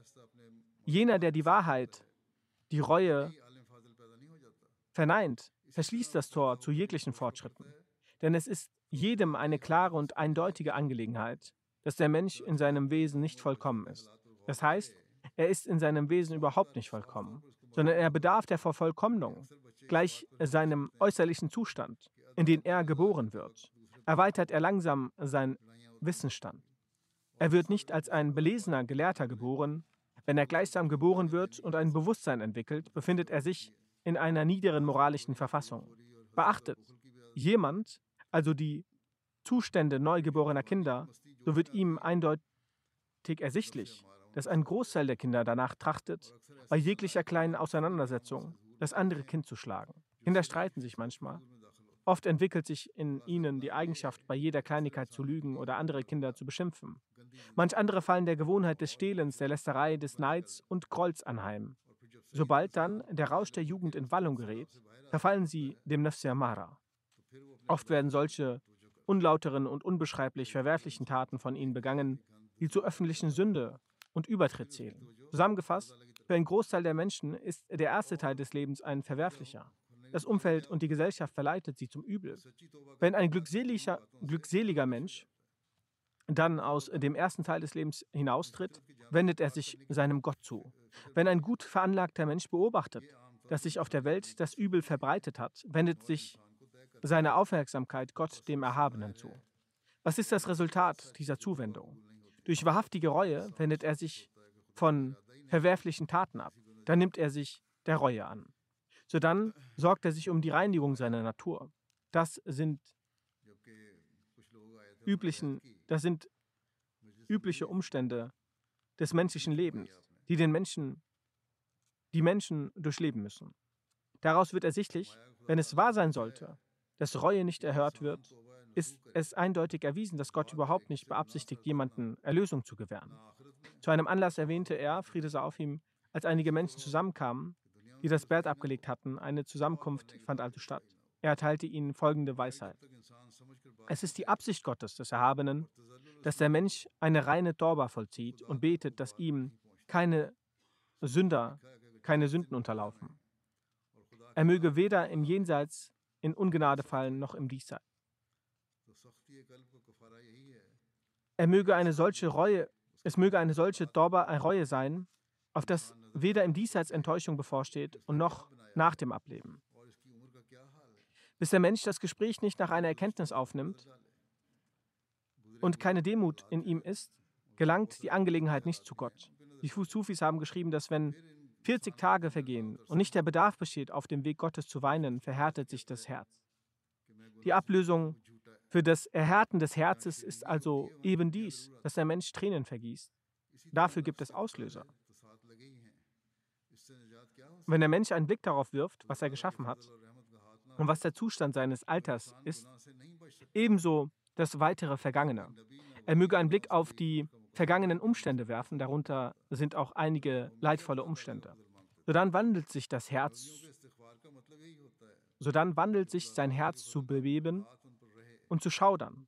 Jener, der die Wahrheit, die Reue verneint, verschließt das Tor zu jeglichen Fortschritten. Denn es ist jedem eine klare und eindeutige Angelegenheit, dass der Mensch in seinem Wesen nicht vollkommen ist. Das heißt, er ist in seinem Wesen überhaupt nicht vollkommen, sondern er bedarf der Vervollkommnung, gleich seinem äußerlichen Zustand, in den er geboren wird, erweitert er langsam seinen Wissensstand. Er wird nicht als ein belesener Gelehrter geboren. Wenn er gleichsam geboren wird und ein Bewusstsein entwickelt, befindet er sich in einer niederen moralischen Verfassung. Beachtet, jemand, also die Zustände neugeborener Kinder, so wird ihm eindeutig ersichtlich, dass ein Großteil der Kinder danach trachtet, bei jeglicher kleinen Auseinandersetzung das andere Kind zu schlagen. Kinder streiten sich manchmal. Oft entwickelt sich in ihnen die Eigenschaft, bei jeder Kleinigkeit zu lügen oder andere Kinder zu beschimpfen. Manch andere fallen der Gewohnheit des Stehlens, der Lästerei, des Neids und Grolls anheim. Sobald dann der Rausch der Jugend in Wallung gerät, verfallen sie dem Nafsi Amara. Oft werden solche unlauteren und unbeschreiblich verwerflichen Taten von ihnen begangen, die zur öffentlichen Sünde und Übertritt zählen. Zusammengefasst, für einen Großteil der Menschen ist der erste Teil des Lebens ein verwerflicher. Das Umfeld und die Gesellschaft verleitet sie zum Übel. Wenn ein glückseliger, glückseliger Mensch dann aus dem ersten Teil des Lebens hinaustritt, wendet er sich seinem Gott zu. Wenn ein gut veranlagter Mensch beobachtet, dass sich auf der Welt das Übel verbreitet hat, wendet sich seine Aufmerksamkeit Gott dem Erhabenen zu. Was ist das Resultat dieser Zuwendung? Durch wahrhaftige Reue wendet er sich von verwerflichen Taten ab. Dann nimmt er sich der Reue an. Sodann sorgt er sich um die Reinigung seiner Natur. Das sind üblichen, das sind übliche Umstände des menschlichen Lebens, die den Menschen, die Menschen durchleben müssen. Daraus wird ersichtlich, wenn es wahr sein sollte, dass Reue nicht erhört wird, ist es eindeutig erwiesen, dass Gott überhaupt nicht beabsichtigt, jemanden Erlösung zu gewähren. Zu einem Anlass erwähnte er, Friede sei auf ihm, als einige Menschen zusammenkamen, die das Bett abgelegt hatten. Eine Zusammenkunft fand also statt. Er erteilte ihnen folgende Weisheit. Es ist die Absicht Gottes, des Erhabenen, dass der Mensch eine reine Torba vollzieht und betet, dass ihm keine Sünder, keine Sünden unterlaufen. Er möge weder im Jenseits in Ungnade fallen noch im Diesseits. Er möge eine solche Reue, es möge eine solche Torba eine Reue sein, auf das weder im Diesseits Enttäuschung bevorsteht und noch nach dem Ableben. Bis der Mensch das Gespräch nicht nach einer Erkenntnis aufnimmt und keine Demut in ihm ist, gelangt die Angelegenheit nicht zu Gott. Die Sufis haben geschrieben, dass wenn 40 Tage vergehen und nicht der Bedarf besteht, auf dem Weg Gottes zu weinen, verhärtet sich das Herz. Die Ablösung für das Erhärten des Herzes ist also eben dies, dass der Mensch Tränen vergießt. Dafür gibt es Auslöser. Wenn der Mensch einen Blick darauf wirft, was er geschaffen hat und was der Zustand seines Alters ist, ebenso das weitere Vergangene. Er möge einen Blick auf die vergangenen Umstände werfen, darunter sind auch einige leidvolle Umstände. Sodann wandelt sich das Herz, sodann wandelt sich sein Herz zu bebeben und zu schaudern.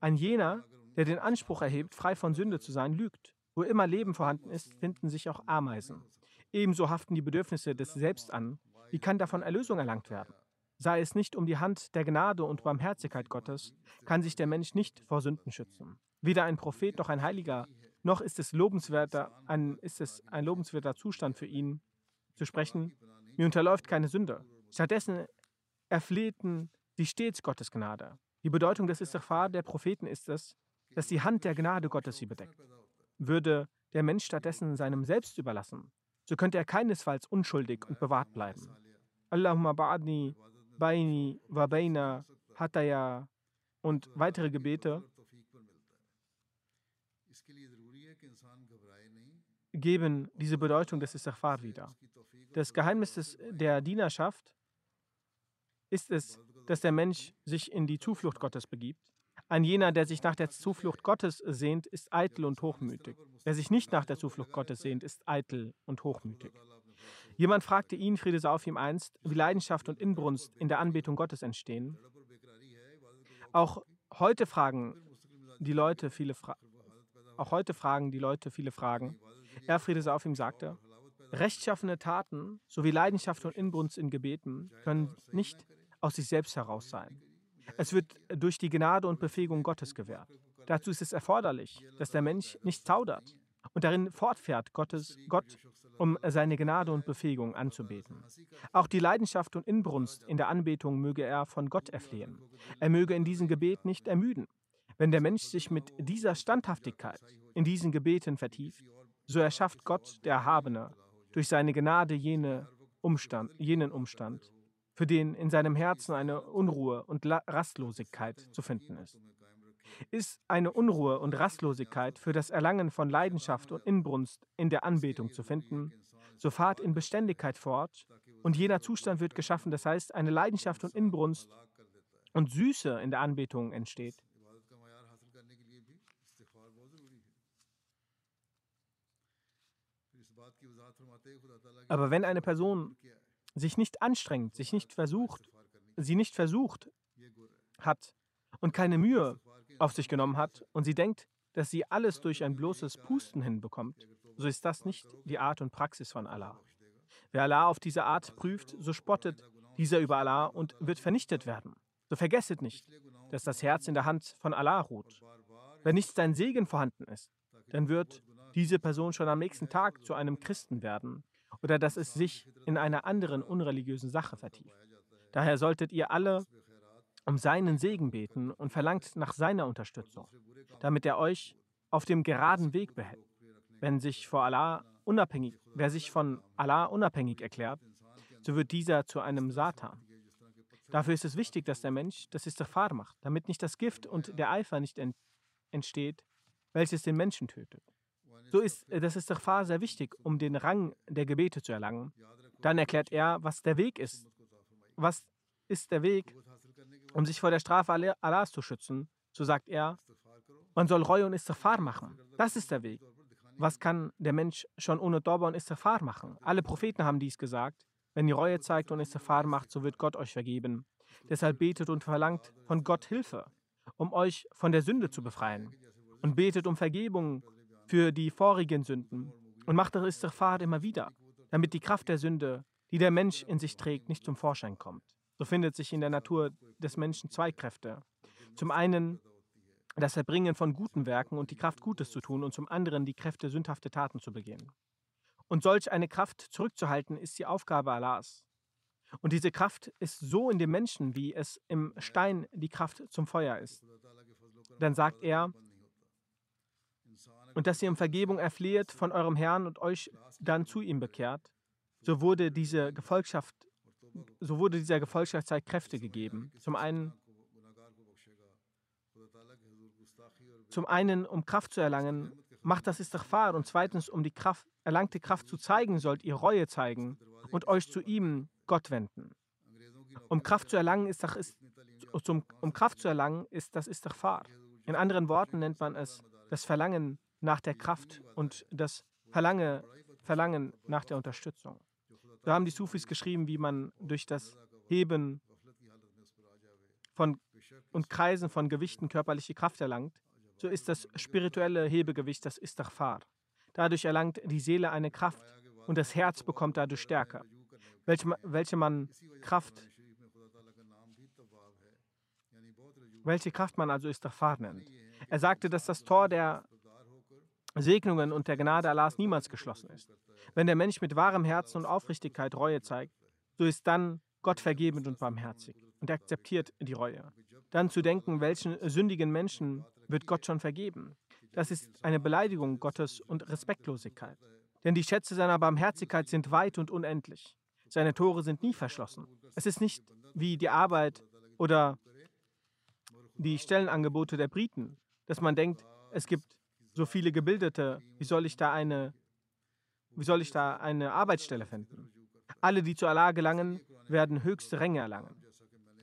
Ein jener, der den Anspruch erhebt, frei von Sünde zu sein, lügt. Wo immer Leben vorhanden ist, finden sich auch Ameisen. Ebenso haften die Bedürfnisse des Selbst an. Wie kann davon Erlösung erlangt werden? Sei es nicht um die Hand der Gnade und Barmherzigkeit Gottes, kann sich der Mensch nicht vor Sünden schützen. Weder ein Prophet noch ein Heiliger, noch ist es, lobenswerter, ein, ist es ein lobenswerter Zustand für ihn, zu sprechen, mir unterläuft keine Sünde. Stattdessen erflehten sie stets Gottes Gnade. Die Bedeutung des Istighfar der Propheten ist es, dass die Hand der Gnade Gottes sie bedeckt. Würde der Mensch stattdessen seinem Selbst überlassen, so könnte er keinesfalls unschuldig und bewahrt bleiben. Allahumma ba'adni, baini, wa baina, hataya und weitere Gebete geben diese Bedeutung des Istighfar wieder. Das Geheimnis des, der Dienerschaft ist es, dass der Mensch sich in die Zuflucht Gottes begibt. Ein jener, der sich nach der Zuflucht Gottes sehnt, ist eitel und hochmütig. Wer sich nicht nach der Zuflucht Gottes sehnt, ist eitel und hochmütig. Jemand fragte ihn, Friede sei auf ihm einst, wie Leidenschaft und Inbrunst in der Anbetung Gottes entstehen. Auch heute fragen die Leute viele Fra auch heute fragen die Leute viele Fragen. Er, Friede sei auf ihm, sagte, Rechtschaffene Taten sowie Leidenschaft und Inbrunst in Gebeten können nicht aus sich selbst heraus sein. Es wird durch die Gnade und Befähigung Gottes gewährt. Dazu ist es erforderlich, dass der Mensch nicht zaudert und darin fortfährt, Gottes, Gott um seine Gnade und Befähigung anzubeten. Auch die Leidenschaft und Inbrunst in der Anbetung möge er von Gott erflehen. Er möge in diesem Gebet nicht ermüden. Wenn der Mensch sich mit dieser Standhaftigkeit in diesen Gebeten vertieft, so erschafft Gott, der Erhabene, durch seine Gnade jene Umstand, jenen Umstand, für den in seinem Herzen eine Unruhe und Rastlosigkeit zu finden ist. Ist eine Unruhe und Rastlosigkeit für das Erlangen von Leidenschaft und Inbrunst in der Anbetung zu finden, so fahrt in Beständigkeit fort und jener Zustand wird geschaffen, das heißt eine Leidenschaft und Inbrunst und Süße in der Anbetung entsteht. Aber wenn eine Person sich nicht anstrengt, sich nicht versucht, sie nicht versucht hat und keine Mühe auf sich genommen hat und sie denkt, dass sie alles durch ein bloßes Pusten hinbekommt, so ist das nicht die Art und Praxis von Allah. Wer Allah auf diese Art prüft, so spottet dieser über Allah und wird vernichtet werden. So vergesset nicht, dass das Herz in der Hand von Allah ruht. Wenn nicht sein Segen vorhanden ist, dann wird diese Person schon am nächsten Tag zu einem Christen werden oder dass es sich in einer anderen unreligiösen Sache vertieft. Daher solltet ihr alle um seinen Segen beten und verlangt nach seiner Unterstützung, damit er euch auf dem geraden Weg behält. Wenn sich vor Allah unabhängig, wer sich von Allah unabhängig erklärt, so wird dieser zu einem Satan. Dafür ist es wichtig, dass der Mensch das Istighfar macht, damit nicht das Gift und der Eifer nicht entsteht, welches den Menschen tötet. So ist äh, das Istighfar sehr wichtig, um den Rang der Gebete zu erlangen. Dann erklärt er, was der Weg ist. Was ist der Weg, um sich vor der Strafe Allahs zu schützen? So sagt er, man soll Reue und Istighfar machen. Das ist der Weg. Was kann der Mensch schon ohne Tauba und Istighfar machen? Alle Propheten haben dies gesagt. Wenn ihr Reue zeigt und Istighfar macht, so wird Gott euch vergeben. Deshalb betet und verlangt von Gott Hilfe, um euch von der Sünde zu befreien. Und betet um Vergebung für die vorigen Sünden und macht das Istighfar immer wieder, damit die Kraft der Sünde, die der Mensch in sich trägt, nicht zum Vorschein kommt. So findet sich in der Natur des Menschen zwei Kräfte. Zum einen das Erbringen von guten Werken und die Kraft, Gutes zu tun, und zum anderen die Kräfte, sündhafte Taten zu begehen. Und solch eine Kraft zurückzuhalten, ist die Aufgabe Allahs. Und diese Kraft ist so in dem Menschen, wie es im Stein die Kraft zum Feuer ist. Dann sagt er, und dass ihr um Vergebung erfleht von eurem Herrn und euch dann zu ihm bekehrt, so wurde diese Gefolgschaft, so wurde dieser Gefolgschaftszeit Kräfte gegeben. Zum einen, zum einen, um Kraft zu erlangen, macht das Istighfar und zweitens, um die Kraft, erlangte Kraft zu zeigen, sollt ihr Reue zeigen und euch zu ihm, Gott, wenden. Um Kraft zu erlangen, ist, ist, um Kraft zu erlangen, ist das Istighfar. In anderen Worten nennt man es das Verlangen nach der Kraft und das Verlange, Verlangen nach der Unterstützung. So haben die Sufis geschrieben, wie man durch das Heben von und Kreisen von Gewichten körperliche Kraft erlangt. So ist das spirituelle Hebegewicht das Istighfar. Dadurch erlangt die Seele eine Kraft und das Herz bekommt dadurch Stärke, welche, welche man Kraft, welche Kraft man also Istighfar nennt. Er sagte, dass das Tor der Segnungen und der Gnade Allahs niemals geschlossen ist. Wenn der Mensch mit wahrem Herzen und Aufrichtigkeit Reue zeigt, so ist dann Gott vergebend und barmherzig und akzeptiert die Reue. Dann zu denken, welchen sündigen Menschen wird Gott schon vergeben, das ist eine Beleidigung Gottes und Respektlosigkeit. Denn die Schätze seiner Barmherzigkeit sind weit und unendlich. Seine Tore sind nie verschlossen. Es ist nicht wie die Arbeit oder die Stellenangebote der Briten, dass man denkt, es gibt so viele Gebildete, wie soll ich da eine, wie soll ich da eine Arbeitsstelle finden? Alle, die zu Allah gelangen, werden höchste Ränge erlangen.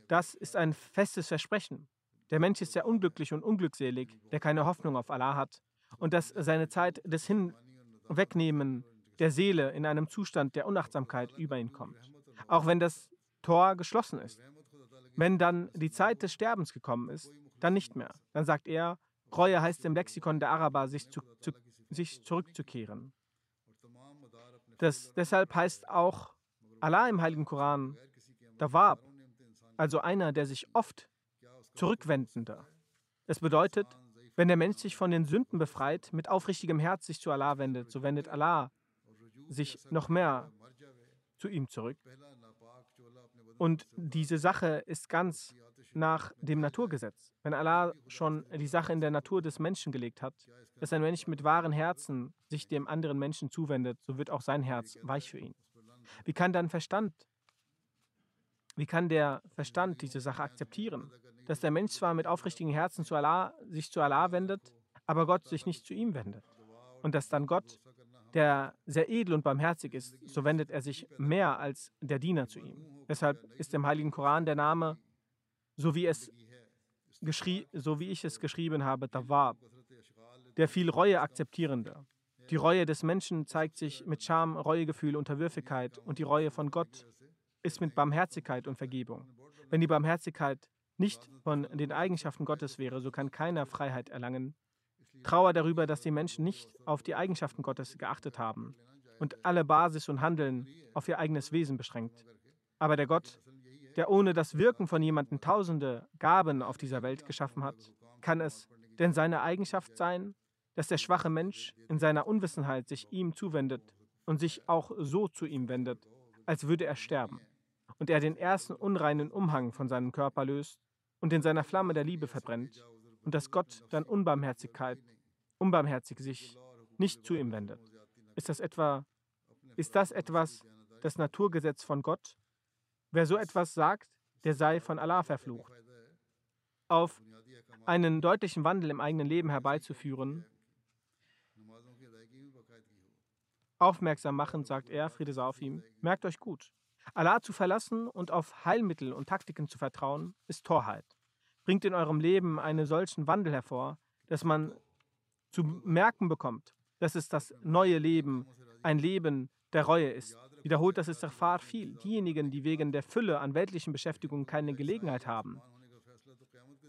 Das ist ein festes Versprechen. Der Mensch ist sehr unglücklich und unglückselig, der keine Hoffnung auf Allah hat und dass seine Zeit des Hinwegnehmen der Seele in einem Zustand der Unachtsamkeit über ihn kommt. Auch wenn das Tor geschlossen ist. Wenn dann die Zeit des Sterbens gekommen ist, dann nicht mehr. Dann sagt er, Reue heißt im Lexikon der Araber, sich, zu, zu, sich zurückzukehren. Das, deshalb heißt auch Allah im Heiligen Koran Dawab, also einer, der sich oft zurückwendender. Das bedeutet, wenn der Mensch sich von den Sünden befreit, mit aufrichtigem Herz sich zu Allah wendet, so wendet Allah sich noch mehr zu ihm zurück. Und diese Sache ist ganz nach dem Naturgesetz. Wenn Allah schon die Sache in der Natur des Menschen gelegt hat, dass ein Mensch mit wahren Herzen sich dem anderen Menschen zuwendet, so wird auch sein Herz weich für ihn. Wie kann dann Verstand, wie kann der Verstand diese Sache akzeptieren? Dass der Mensch zwar mit aufrichtigen Herzen zu Allah, sich zu Allah wendet, aber Gott sich nicht zu ihm wendet. Und dass dann Gott, der sehr edel und barmherzig ist, so wendet er sich mehr als der Diener zu ihm. Deshalb ist im Heiligen Koran der Name so wie, es so wie ich es geschrieben habe, Tawab, der viel Reue akzeptierende. Die Reue des Menschen zeigt sich mit Scham, Reuegefühl, Unterwürfigkeit und die Reue von Gott ist mit Barmherzigkeit und Vergebung. Wenn die Barmherzigkeit nicht von den Eigenschaften Gottes wäre, so kann keiner Freiheit erlangen. Trauer darüber, dass die Menschen nicht auf die Eigenschaften Gottes geachtet haben und alle Basis und Handeln auf ihr eigenes Wesen beschränkt. Aber der Gott, der ohne das Wirken von jemandem tausende Gaben auf dieser Welt geschaffen hat, kann es denn seine Eigenschaft sein, dass der schwache Mensch in seiner Unwissenheit sich ihm zuwendet und sich auch so zu ihm wendet, als würde er sterben, und er den ersten unreinen Umhang von seinem Körper löst und in seiner Flamme der Liebe verbrennt, und dass Gott dann Unbarmherzigkeit, unbarmherzig sich nicht zu ihm wendet. Ist das etwa, ist das etwas, das Naturgesetz von Gott, Wer so etwas sagt, der sei von Allah verflucht. Auf einen deutlichen Wandel im eigenen Leben herbeizuführen, aufmerksam machen, sagt er, Friede sei auf ihm, merkt euch gut. Allah zu verlassen und auf Heilmittel und Taktiken zu vertrauen, ist Torheit. Bringt in eurem Leben einen solchen Wandel hervor, dass man zu merken bekommt, dass es das neue Leben, ein Leben der Reue ist, wiederholt das Istighfar viel. Diejenigen, die wegen der Fülle an weltlichen Beschäftigungen keine Gelegenheit haben,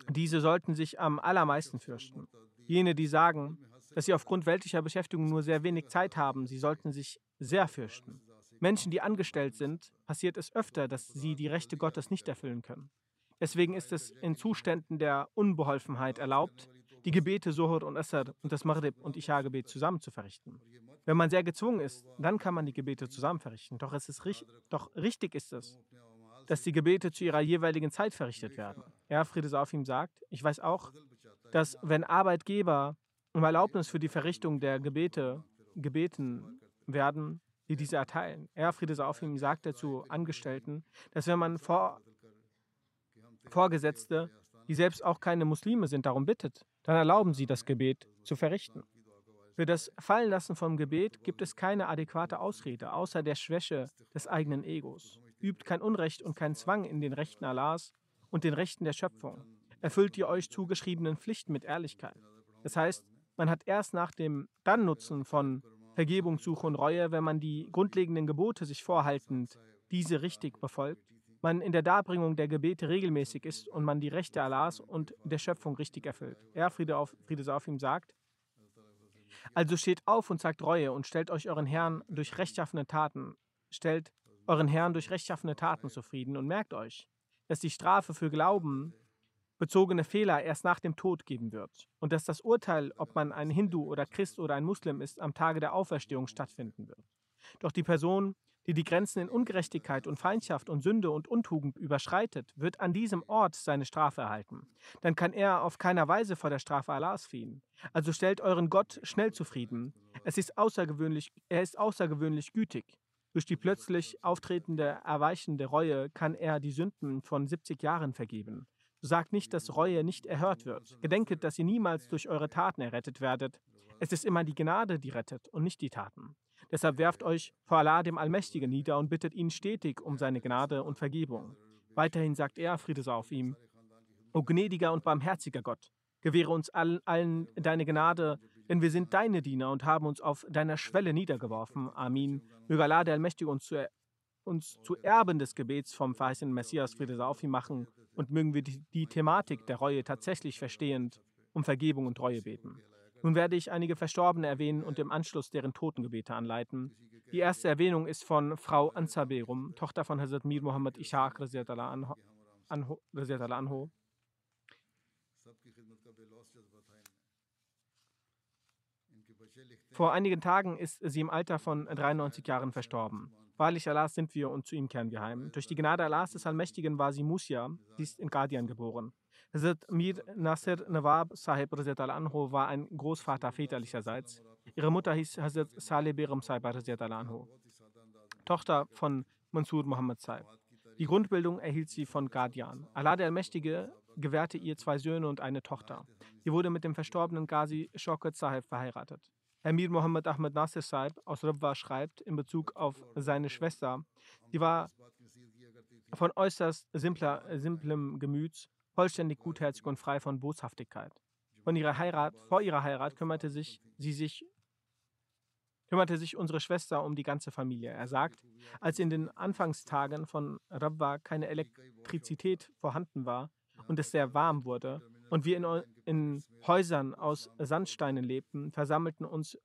diese sollten sich am allermeisten fürchten. Jene, die sagen, dass sie aufgrund weltlicher Beschäftigung nur sehr wenig Zeit haben, sie sollten sich sehr fürchten. Menschen, die angestellt sind, passiert es öfter, dass sie die Rechte Gottes nicht erfüllen können. Deswegen ist es in Zuständen der Unbeholfenheit erlaubt, die Gebete Sohor und Asr und das Maghrib und Isha-Gebet zusammen zu verrichten. Wenn man sehr gezwungen ist, dann kann man die Gebete zusammen verrichten. Doch, es ist, doch richtig ist es, dass die Gebete zu ihrer jeweiligen Zeit verrichtet werden. Er, Friede auf ihm, sagt, ich weiß auch, dass wenn Arbeitgeber um Erlaubnis für die Verrichtung der Gebete gebeten werden, die diese erteilen. Er, Friede auf ihm, sagte zu Angestellten, dass wenn man vor, Vorgesetzte, die selbst auch keine Muslime sind, darum bittet, dann erlauben sie das Gebet zu verrichten. Für das Fallenlassen vom Gebet gibt es keine adäquate Ausrede, außer der Schwäche des eigenen Egos. Übt kein Unrecht und keinen Zwang in den Rechten Allahs und den Rechten der Schöpfung. Erfüllt die euch zugeschriebenen Pflichten mit Ehrlichkeit. Das heißt, man hat erst nach dem dann Nutzen von Vergebungssuche und Reue, wenn man die grundlegenden Gebote sich vorhaltend diese richtig befolgt, man in der Darbringung der Gebete regelmäßig ist und man die Rechte Allahs und der Schöpfung richtig erfüllt. Er, Friede, auf, Friede auf ihm, sagt, also steht auf und zeigt Reue und stellt euch euren Herrn durch rechtschaffene Taten, stellt euren Herrn durch rechtschaffene Taten zufrieden und merkt euch, dass die Strafe für Glauben bezogene Fehler erst nach dem Tod geben wird und dass das Urteil, ob man ein Hindu oder Christ oder ein Muslim ist, am Tage der Auferstehung stattfinden wird. Doch die Person, die die Grenzen in Ungerechtigkeit und Feindschaft und Sünde und Untugend überschreitet, wird an diesem Ort seine Strafe erhalten. Dann kann er auf keiner Weise vor der Strafe Allahs fliehen. Also stellt euren Gott schnell zufrieden. Es ist außergewöhnlich, er ist außergewöhnlich gütig. Durch die plötzlich auftretende, erweichende Reue kann er die Sünden von 70 Jahren vergeben. Sagt nicht, dass Reue nicht erhört wird. Gedenket, dass ihr niemals durch eure Taten errettet werdet. Es ist immer die Gnade, die rettet und nicht die Taten. Deshalb werft euch vor Allah dem Allmächtigen nieder und bittet ihn stetig um seine Gnade und Vergebung. Weiterhin sagt er, Friede sei auf ihm, O gnädiger und barmherziger Gott, gewähre uns allen, allen deine Gnade, denn wir sind deine Diener und haben uns auf deiner Schwelle niedergeworfen. Amin. Möge Allah der Allmächtige uns zu, uns zu Erben des Gebets vom verheißenen Messias Friede sei auf ihm machen und mögen wir die, die Thematik der Reue tatsächlich verstehend um Vergebung und Reue beten. Nun werde ich einige Verstorbene erwähnen und im Anschluss deren Totengebete anleiten. Die erste Erwähnung ist von Frau Ansaberum, Tochter von Hazrat Mir Muhammad Ishaq Anho. Anho. Vor einigen Tagen ist sie im Alter von 93 Jahren verstorben. Wahrlich Allah sind wir und zu ihm kehren wir heim. Durch die Gnade Allahs des Allmächtigen war sie Musia, sie ist in Guardian geboren. Hazrat Mir Nasir Nawab Sahib Anho war ein Großvater väterlicherseits. Ihre Mutter hieß Hazrat Saleh Beram Sahib Anho, Tochter von Mansur Muhammad Sahib. Die Grundbildung erhielt sie von Guardian. Allah der Allmächtige gewährte ihr zwei Söhne und eine Tochter. Sie wurde mit dem verstorbenen Ghazi Shokat Sahib verheiratet. Emir Mohammed Ahmed Nasir Saib aus Rabwa schreibt in Bezug auf seine Schwester, sie war von äußerst simpler, simplem Gemüts, vollständig gutherzig und frei von Boshaftigkeit. Von ihrer Heirat, vor ihrer Heirat kümmerte sich sie sich kümmerte sich unsere Schwester um die ganze Familie. Er sagt, als in den Anfangstagen von Rabwa keine Elektrizität vorhanden war und es sehr warm wurde, und wir in, in Häusern aus Sandsteinen lebten, versammelten, uns,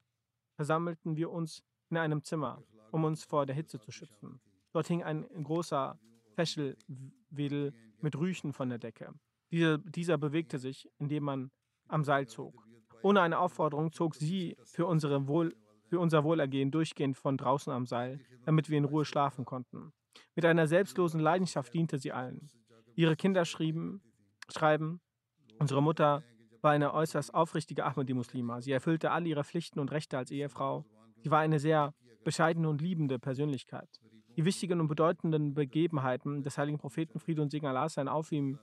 versammelten wir uns in einem Zimmer, um uns vor der Hitze zu schützen. Dort hing ein großer Fächelwedel mit Rüchen von der Decke. Dieser, dieser bewegte sich, indem man am Seil zog. Ohne eine Aufforderung zog sie für, Wohl, für unser Wohlergehen durchgehend von draußen am Seil, damit wir in Ruhe schlafen konnten. Mit einer selbstlosen Leidenschaft diente sie allen. Ihre Kinder schrieben, schreiben, Unsere Mutter war eine äußerst aufrichtige Ahmadi-Muslima. Sie erfüllte all ihre Pflichten und Rechte als Ehefrau. Sie war eine sehr bescheidene und liebende Persönlichkeit. Die wichtigen und bedeutenden Begebenheiten des heiligen Propheten Friede und Segen Allah sein auf ihm,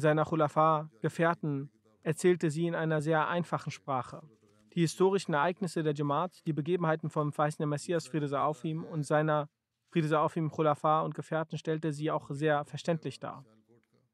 seiner Khulafa, Gefährten, erzählte sie in einer sehr einfachen Sprache. Die historischen Ereignisse der Jamaat, die Begebenheiten vom verheißenen Messias Friede sei auf ihm und seiner Friede sei auf ihm Khulafa und Gefährten stellte sie auch sehr verständlich dar.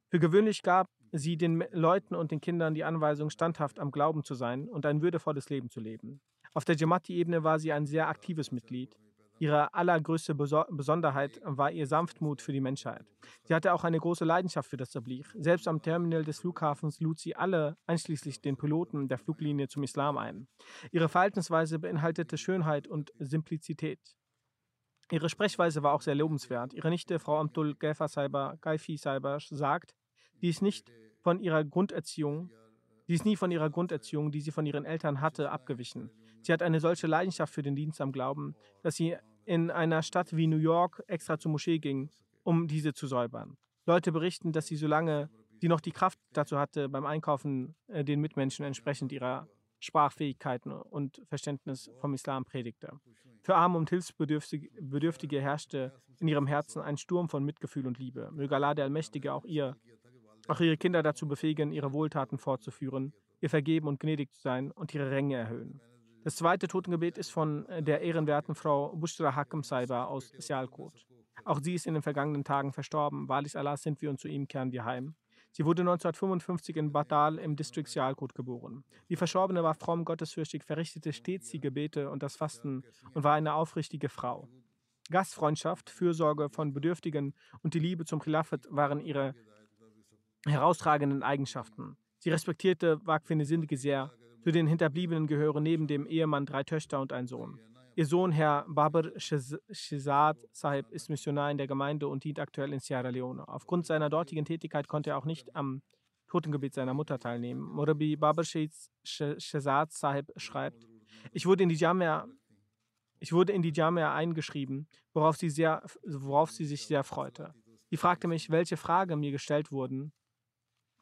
Für gewöhnlich gab sie den Leuten und den Kindern die Anweisung, standhaft am Glauben zu sein und ein würdevolles Leben zu leben. Auf der Jamati-Ebene war sie ein sehr aktives Mitglied. Ihre allergrößte Besonderheit war ihr Sanftmut für die Menschheit. Sie hatte auch eine große Leidenschaft für das Tabligh. Selbst am Terminal des Flughafens lud sie alle, einschließlich den Piloten der Fluglinie, zum Islam ein. Ihre Verhaltensweise beinhaltete Schönheit und Simplizität. Ihre Sprechweise war auch sehr lobenswert. Ihre Nichte, Frau Amtul Gaifa Saiba, Gaifi Saiba, sagt, die ist nicht von ihrer Grunderziehung, die ist nie von ihrer Grunderziehung, die sie von ihren Eltern hatte, abgewichen. Sie hat eine solche Leidenschaft für den Dienst am Glauben, dass sie in einer Stadt wie New York extra zur Moschee ging, um diese zu säubern. Leute berichten, dass sie, solange sie noch die Kraft dazu hatte, beim Einkaufen äh, den Mitmenschen entsprechend ihrer Sprachfähigkeiten und Verständnis vom Islam predigte. Für Arme und Hilfsbedürftige herrschte in ihrem Herzen ein Sturm von Mitgefühl und Liebe. Möge Allah der Allmächtige auch ihr auch ihre Kinder dazu befähigen, ihre Wohltaten fortzuführen, ihr vergeben und gnädig zu sein und ihre Ränge erhöhen. Das zweite Totengebet ist von äh, der ehrenwerten Frau Bushra Hakim Saiba aus Sialkot. Auch sie ist in den vergangenen Tagen verstorben. Wahrlich Allah sind wir und zu ihm kehren wir heim. Sie wurde 1955 in Batal im Distrikt Sialkot geboren. Die Verstorbene war fromm, gottesfürchtig, verrichtete stets die Gebete und das Fasten und war eine aufrichtige Frau. Gastfreundschaft, Fürsorge von Bedürftigen und die Liebe zum Khilafat waren ihre herausragenden Eigenschaften. Sie respektierte Wagfine Sindige sehr. Zu den Hinterbliebenen gehören neben dem Ehemann drei Töchter und ein Sohn. Ihr Sohn, Herr Babar Shizad Sahib, ist Missionar in der Gemeinde und dient aktuell in Sierra Leone. Aufgrund seiner dortigen Tätigkeit konnte er auch nicht am Totengebet seiner Mutter teilnehmen. Murabi Babar Shizad Sahib schreibt, ich wurde in die Jamia ich wurde in die Jamia eingeschrieben, worauf sie, sehr, worauf sie sich sehr freute. Sie fragte mich, welche Fragen mir gestellt wurden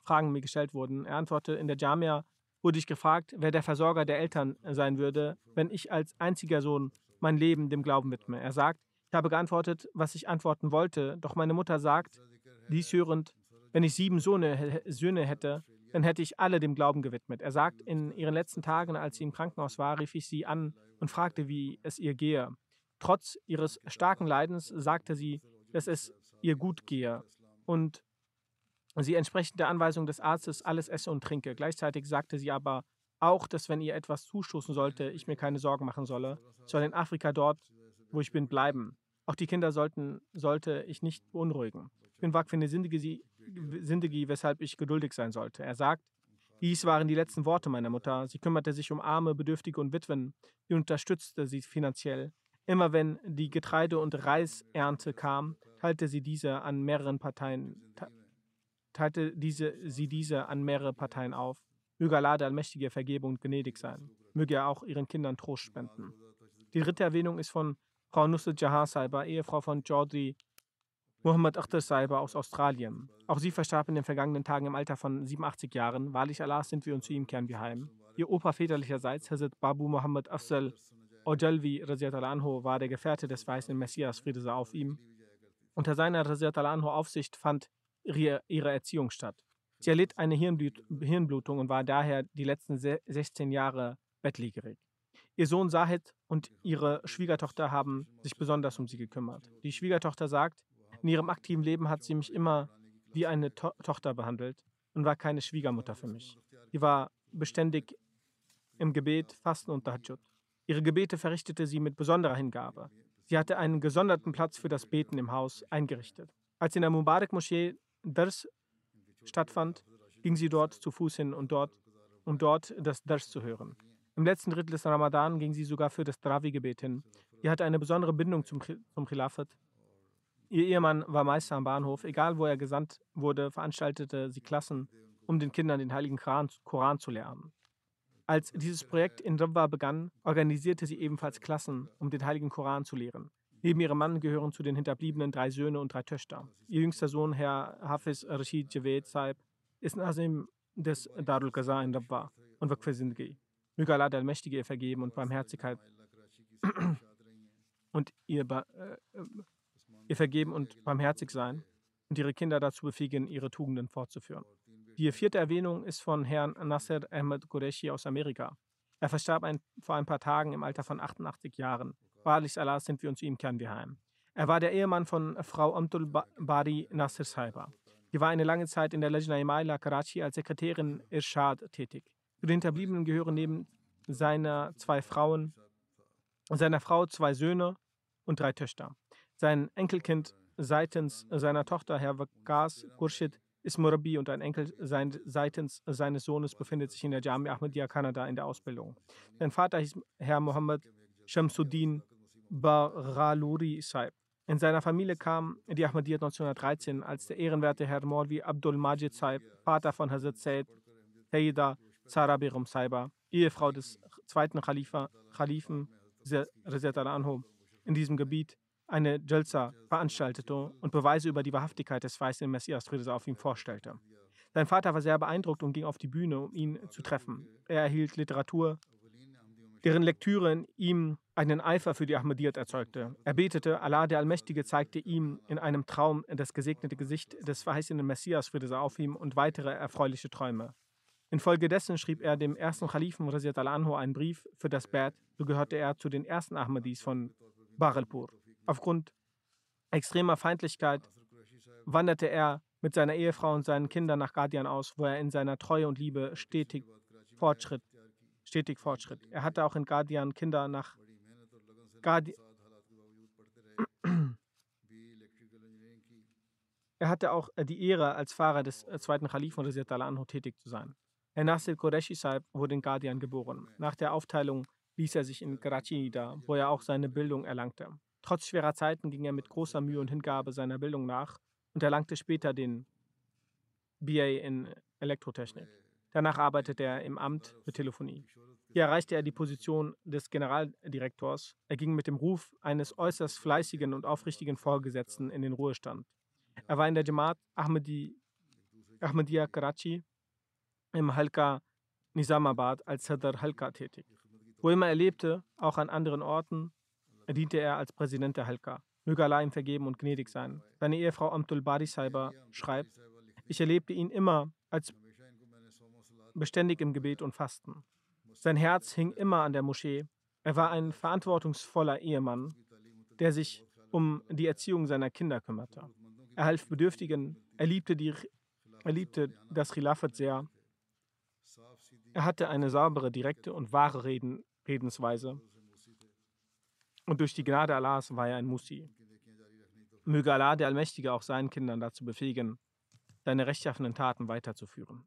Fragen mir gestellt wurden. Er antwortete, in der Jamia wurde ich gefragt, wer der Versorger der Eltern sein würde, wenn ich als einziger Sohn mein Leben dem Glauben widme. Er sagt, ich habe geantwortet, was ich antworten wollte, doch meine Mutter sagt, dies hörend, wenn ich sieben Söhne, Söhne hätte, dann hätte ich alle dem Glauben gewidmet. Er sagt, in ihren letzten Tagen, als sie im Krankenhaus war, rief ich sie an und fragte, wie es ihr gehe. Trotz ihres starken Leidens sagte sie, dass es ihr gut gehe und sie entsprechend der Anweisung des Arztes alles esse und trinke. Gleichzeitig sagte sie aber auch, dass wenn ihr etwas zustoßen sollte, ich mir keine Sorgen machen solle. Ich soll in Afrika dort, wo ich bin, bleiben. Auch die Kinder sollten, sollte ich nicht beunruhigen. Ich bin wag für eine Sindigi, weshalb ich geduldig sein sollte. Er sagt, dies waren die letzten Worte meiner Mutter. Sie kümmerte sich um Arme, Bedürftige und Witwen. Sie unterstützte sie finanziell. Immer wenn die Getreide- und Reisernte kam, teilte sie diese an mehreren Parteien, teilte diese, sie diese an mehrere Parteien auf. Möge Allah der Allmächtige Vergebung und gnädig sein. Möge er auch ihren Kindern Trost spenden. Die dritte Erwähnung ist von Frau Nusrat Jahar Saiba, Ehefrau von Chaudhry Muhammad Akhtar Saiba aus Australien. Auch sie verstarb in den vergangenen Tagen im Alter von 87 Jahren. Wahrlich Allah sind wir und zu ihm kehren wir heim. Ihr Opa väterlicherseits, Hazrat Babu Muhammad Afzal Ojalvi Anho, war der Gefährte des weißen Messias, Friede sei auf ihm. Unter seiner Anho Aufsicht fand ihre Erziehung statt. Sie erlitt eine Hirnblutung und war daher die letzten 16 Jahre bettlägerig. Ihr Sohn Sahid und ihre Schwiegertochter haben sich besonders um sie gekümmert. Die Schwiegertochter sagt, in ihrem aktiven Leben hat sie mich immer wie eine to Tochter behandelt und war keine Schwiegermutter für mich. Sie war beständig im Gebet, Fasten und Tahajjud. Ihre Gebete verrichtete sie mit besonderer Hingabe. Sie hatte einen gesonderten Platz für das Beten im Haus eingerichtet. Als in der Mubarak-Moschee Dars stattfand, ging sie dort zu Fuß hin und dort, um dort das Dars zu hören. Im letzten Drittel des Ramadan ging sie sogar für das Dravi-Gebet hin. Sie hatte eine besondere Bindung zum, zum Khilafat Ihr Ehemann war Meister am Bahnhof. Egal, wo er gesandt wurde, veranstaltete sie Klassen, um den Kindern den heiligen Koran, Koran zu lernen. Als dieses Projekt in Rabwa begann, organisierte sie ebenfalls Klassen, um den heiligen Koran zu lehren. Neben ihrem Mann gehören zu den Hinterbliebenen drei Söhne und drei Töchter. Ihr jüngster Sohn, Herr Hafiz Rashid Javed Saib, ist Nazim des Darul Qaza in Rabwa und Waqf Zindgi. Möge Allah der Allmächtige ihr vergeben und Barmherzigkeit und ihr äh, ihr vergeben und barmherzig sein und ihre Kinder dazu befähigen, ihre Tugenden fortzuführen. Die vierte Erwähnung ist von Herrn Nasser Ahmed Qureshi aus Amerika. Er verstarb ein, vor ein paar Tagen im Alter von 88 Jahren. Wahrlich Allah sind wir zu ihm kehren wir heim. Er war der Ehemann von Frau Amtul Bari Nasser Saiba. Sie war eine lange Zeit in der Lajna Imaila Karachi als Sekretärin Irshad tätig. Zu den Hinterbliebenen gehören neben seiner zwei Frauen, seiner Frau zwei Söhne und drei Töchter. Sein Enkelkind seitens seiner Tochter, Herr Vagas Gurshid, ist Murabi und ein Enkel seitens seines Sohnes befindet sich in der Jamia Ahmadiyya Kanada in der Ausbildung. Sein Vater hieß Herr Mohammed Shamsuddin Baraluri Saib. In seiner Familie kam die Ahmadiyya 1913, als der ehrenwerte Herr Morvi Abdul Majid Saib, Vater von Hazrat Said Sayyida Zara Birum Saiba, Ehefrau des zweiten Khalifa, Khalifen Rizat al-Anhu, in diesem Gebiet eine Jalsa veranstaltete und Beweise über die Wahrhaftigkeit des weißen Messias Friede auf ihm vorstellte. Sein Vater war sehr beeindruckt und ging auf die Bühne, um ihn zu treffen. Er erhielt Literatur, deren Lektüre in ihm einen Eifer für die Ahmadiyyat erzeugte. Er betete, Allah der Allmächtige zeigte ihm in einem Traum das gesegnete Gesicht des verheißenen Messias Friede auf ihm und weitere erfreuliche Träume. Infolgedessen schrieb er dem ersten Khalifen Raziat al-Anhu einen Brief für das Bad, so gehörte er zu den ersten Ahmadis von Barelpur. Aufgrund extremer Feindlichkeit wanderte er mit seiner Ehefrau und seinen Kindern nach Guardian aus, wo er in seiner Treue und Liebe stetig Fortschritt, stetig Fortschritt. Er hatte auch in Guardian Kinder nach Guardi Er hatte auch äh, die Ehre, als Fahrer des äh, zweiten Khalifen anhu tätig zu sein. Herr Nasir Qureshi Saib wurde in Guardian geboren. Nach der Aufteilung ließ er sich in Karachi nieder, wo er auch seine Bildung erlangte. Trotz schwerer Zeiten ging er mit großer Mühe und Hingabe seiner Bildung nach und erlangte später den BA in Elektrotechnik. Danach arbeitete er im Amt für Telefonie. Hier erreichte er die Position des Generaldirektors. Er ging mit dem Ruf eines äußerst fleißigen und aufrichtigen Vorgesetzten in den Ruhestand. Er war in der Jamaat Ahmadi, Ahmadiyya Karachi im Halka Nizamabad als Sadr Halka tätig. Wo immer er lebte, auch an anderen Orten, diente er als Präsident der Halka. Möge Allah ihm vergeben und gnädig sein. Seine Ehefrau Amtul Bari Saiba schreibt, ich erlebte ihn immer als beständig im Gebet und Fasten. Sein Herz hing immer an der Moschee. Er war ein verantwortungsvoller Ehemann, der sich um die Erziehung seiner Kinder kümmerte. Er half Bedürftigen, er liebte, die, er liebte das Khilafat sehr. Er hatte eine saubere, direkte und wahre Reden, Redensweise und durch die Gnade Allahs war er ein Musi. Möge Allah, der Allmächtige, auch seinen Kindern dazu befähigen, seine rechtschaffenen Taten weiterzuführen.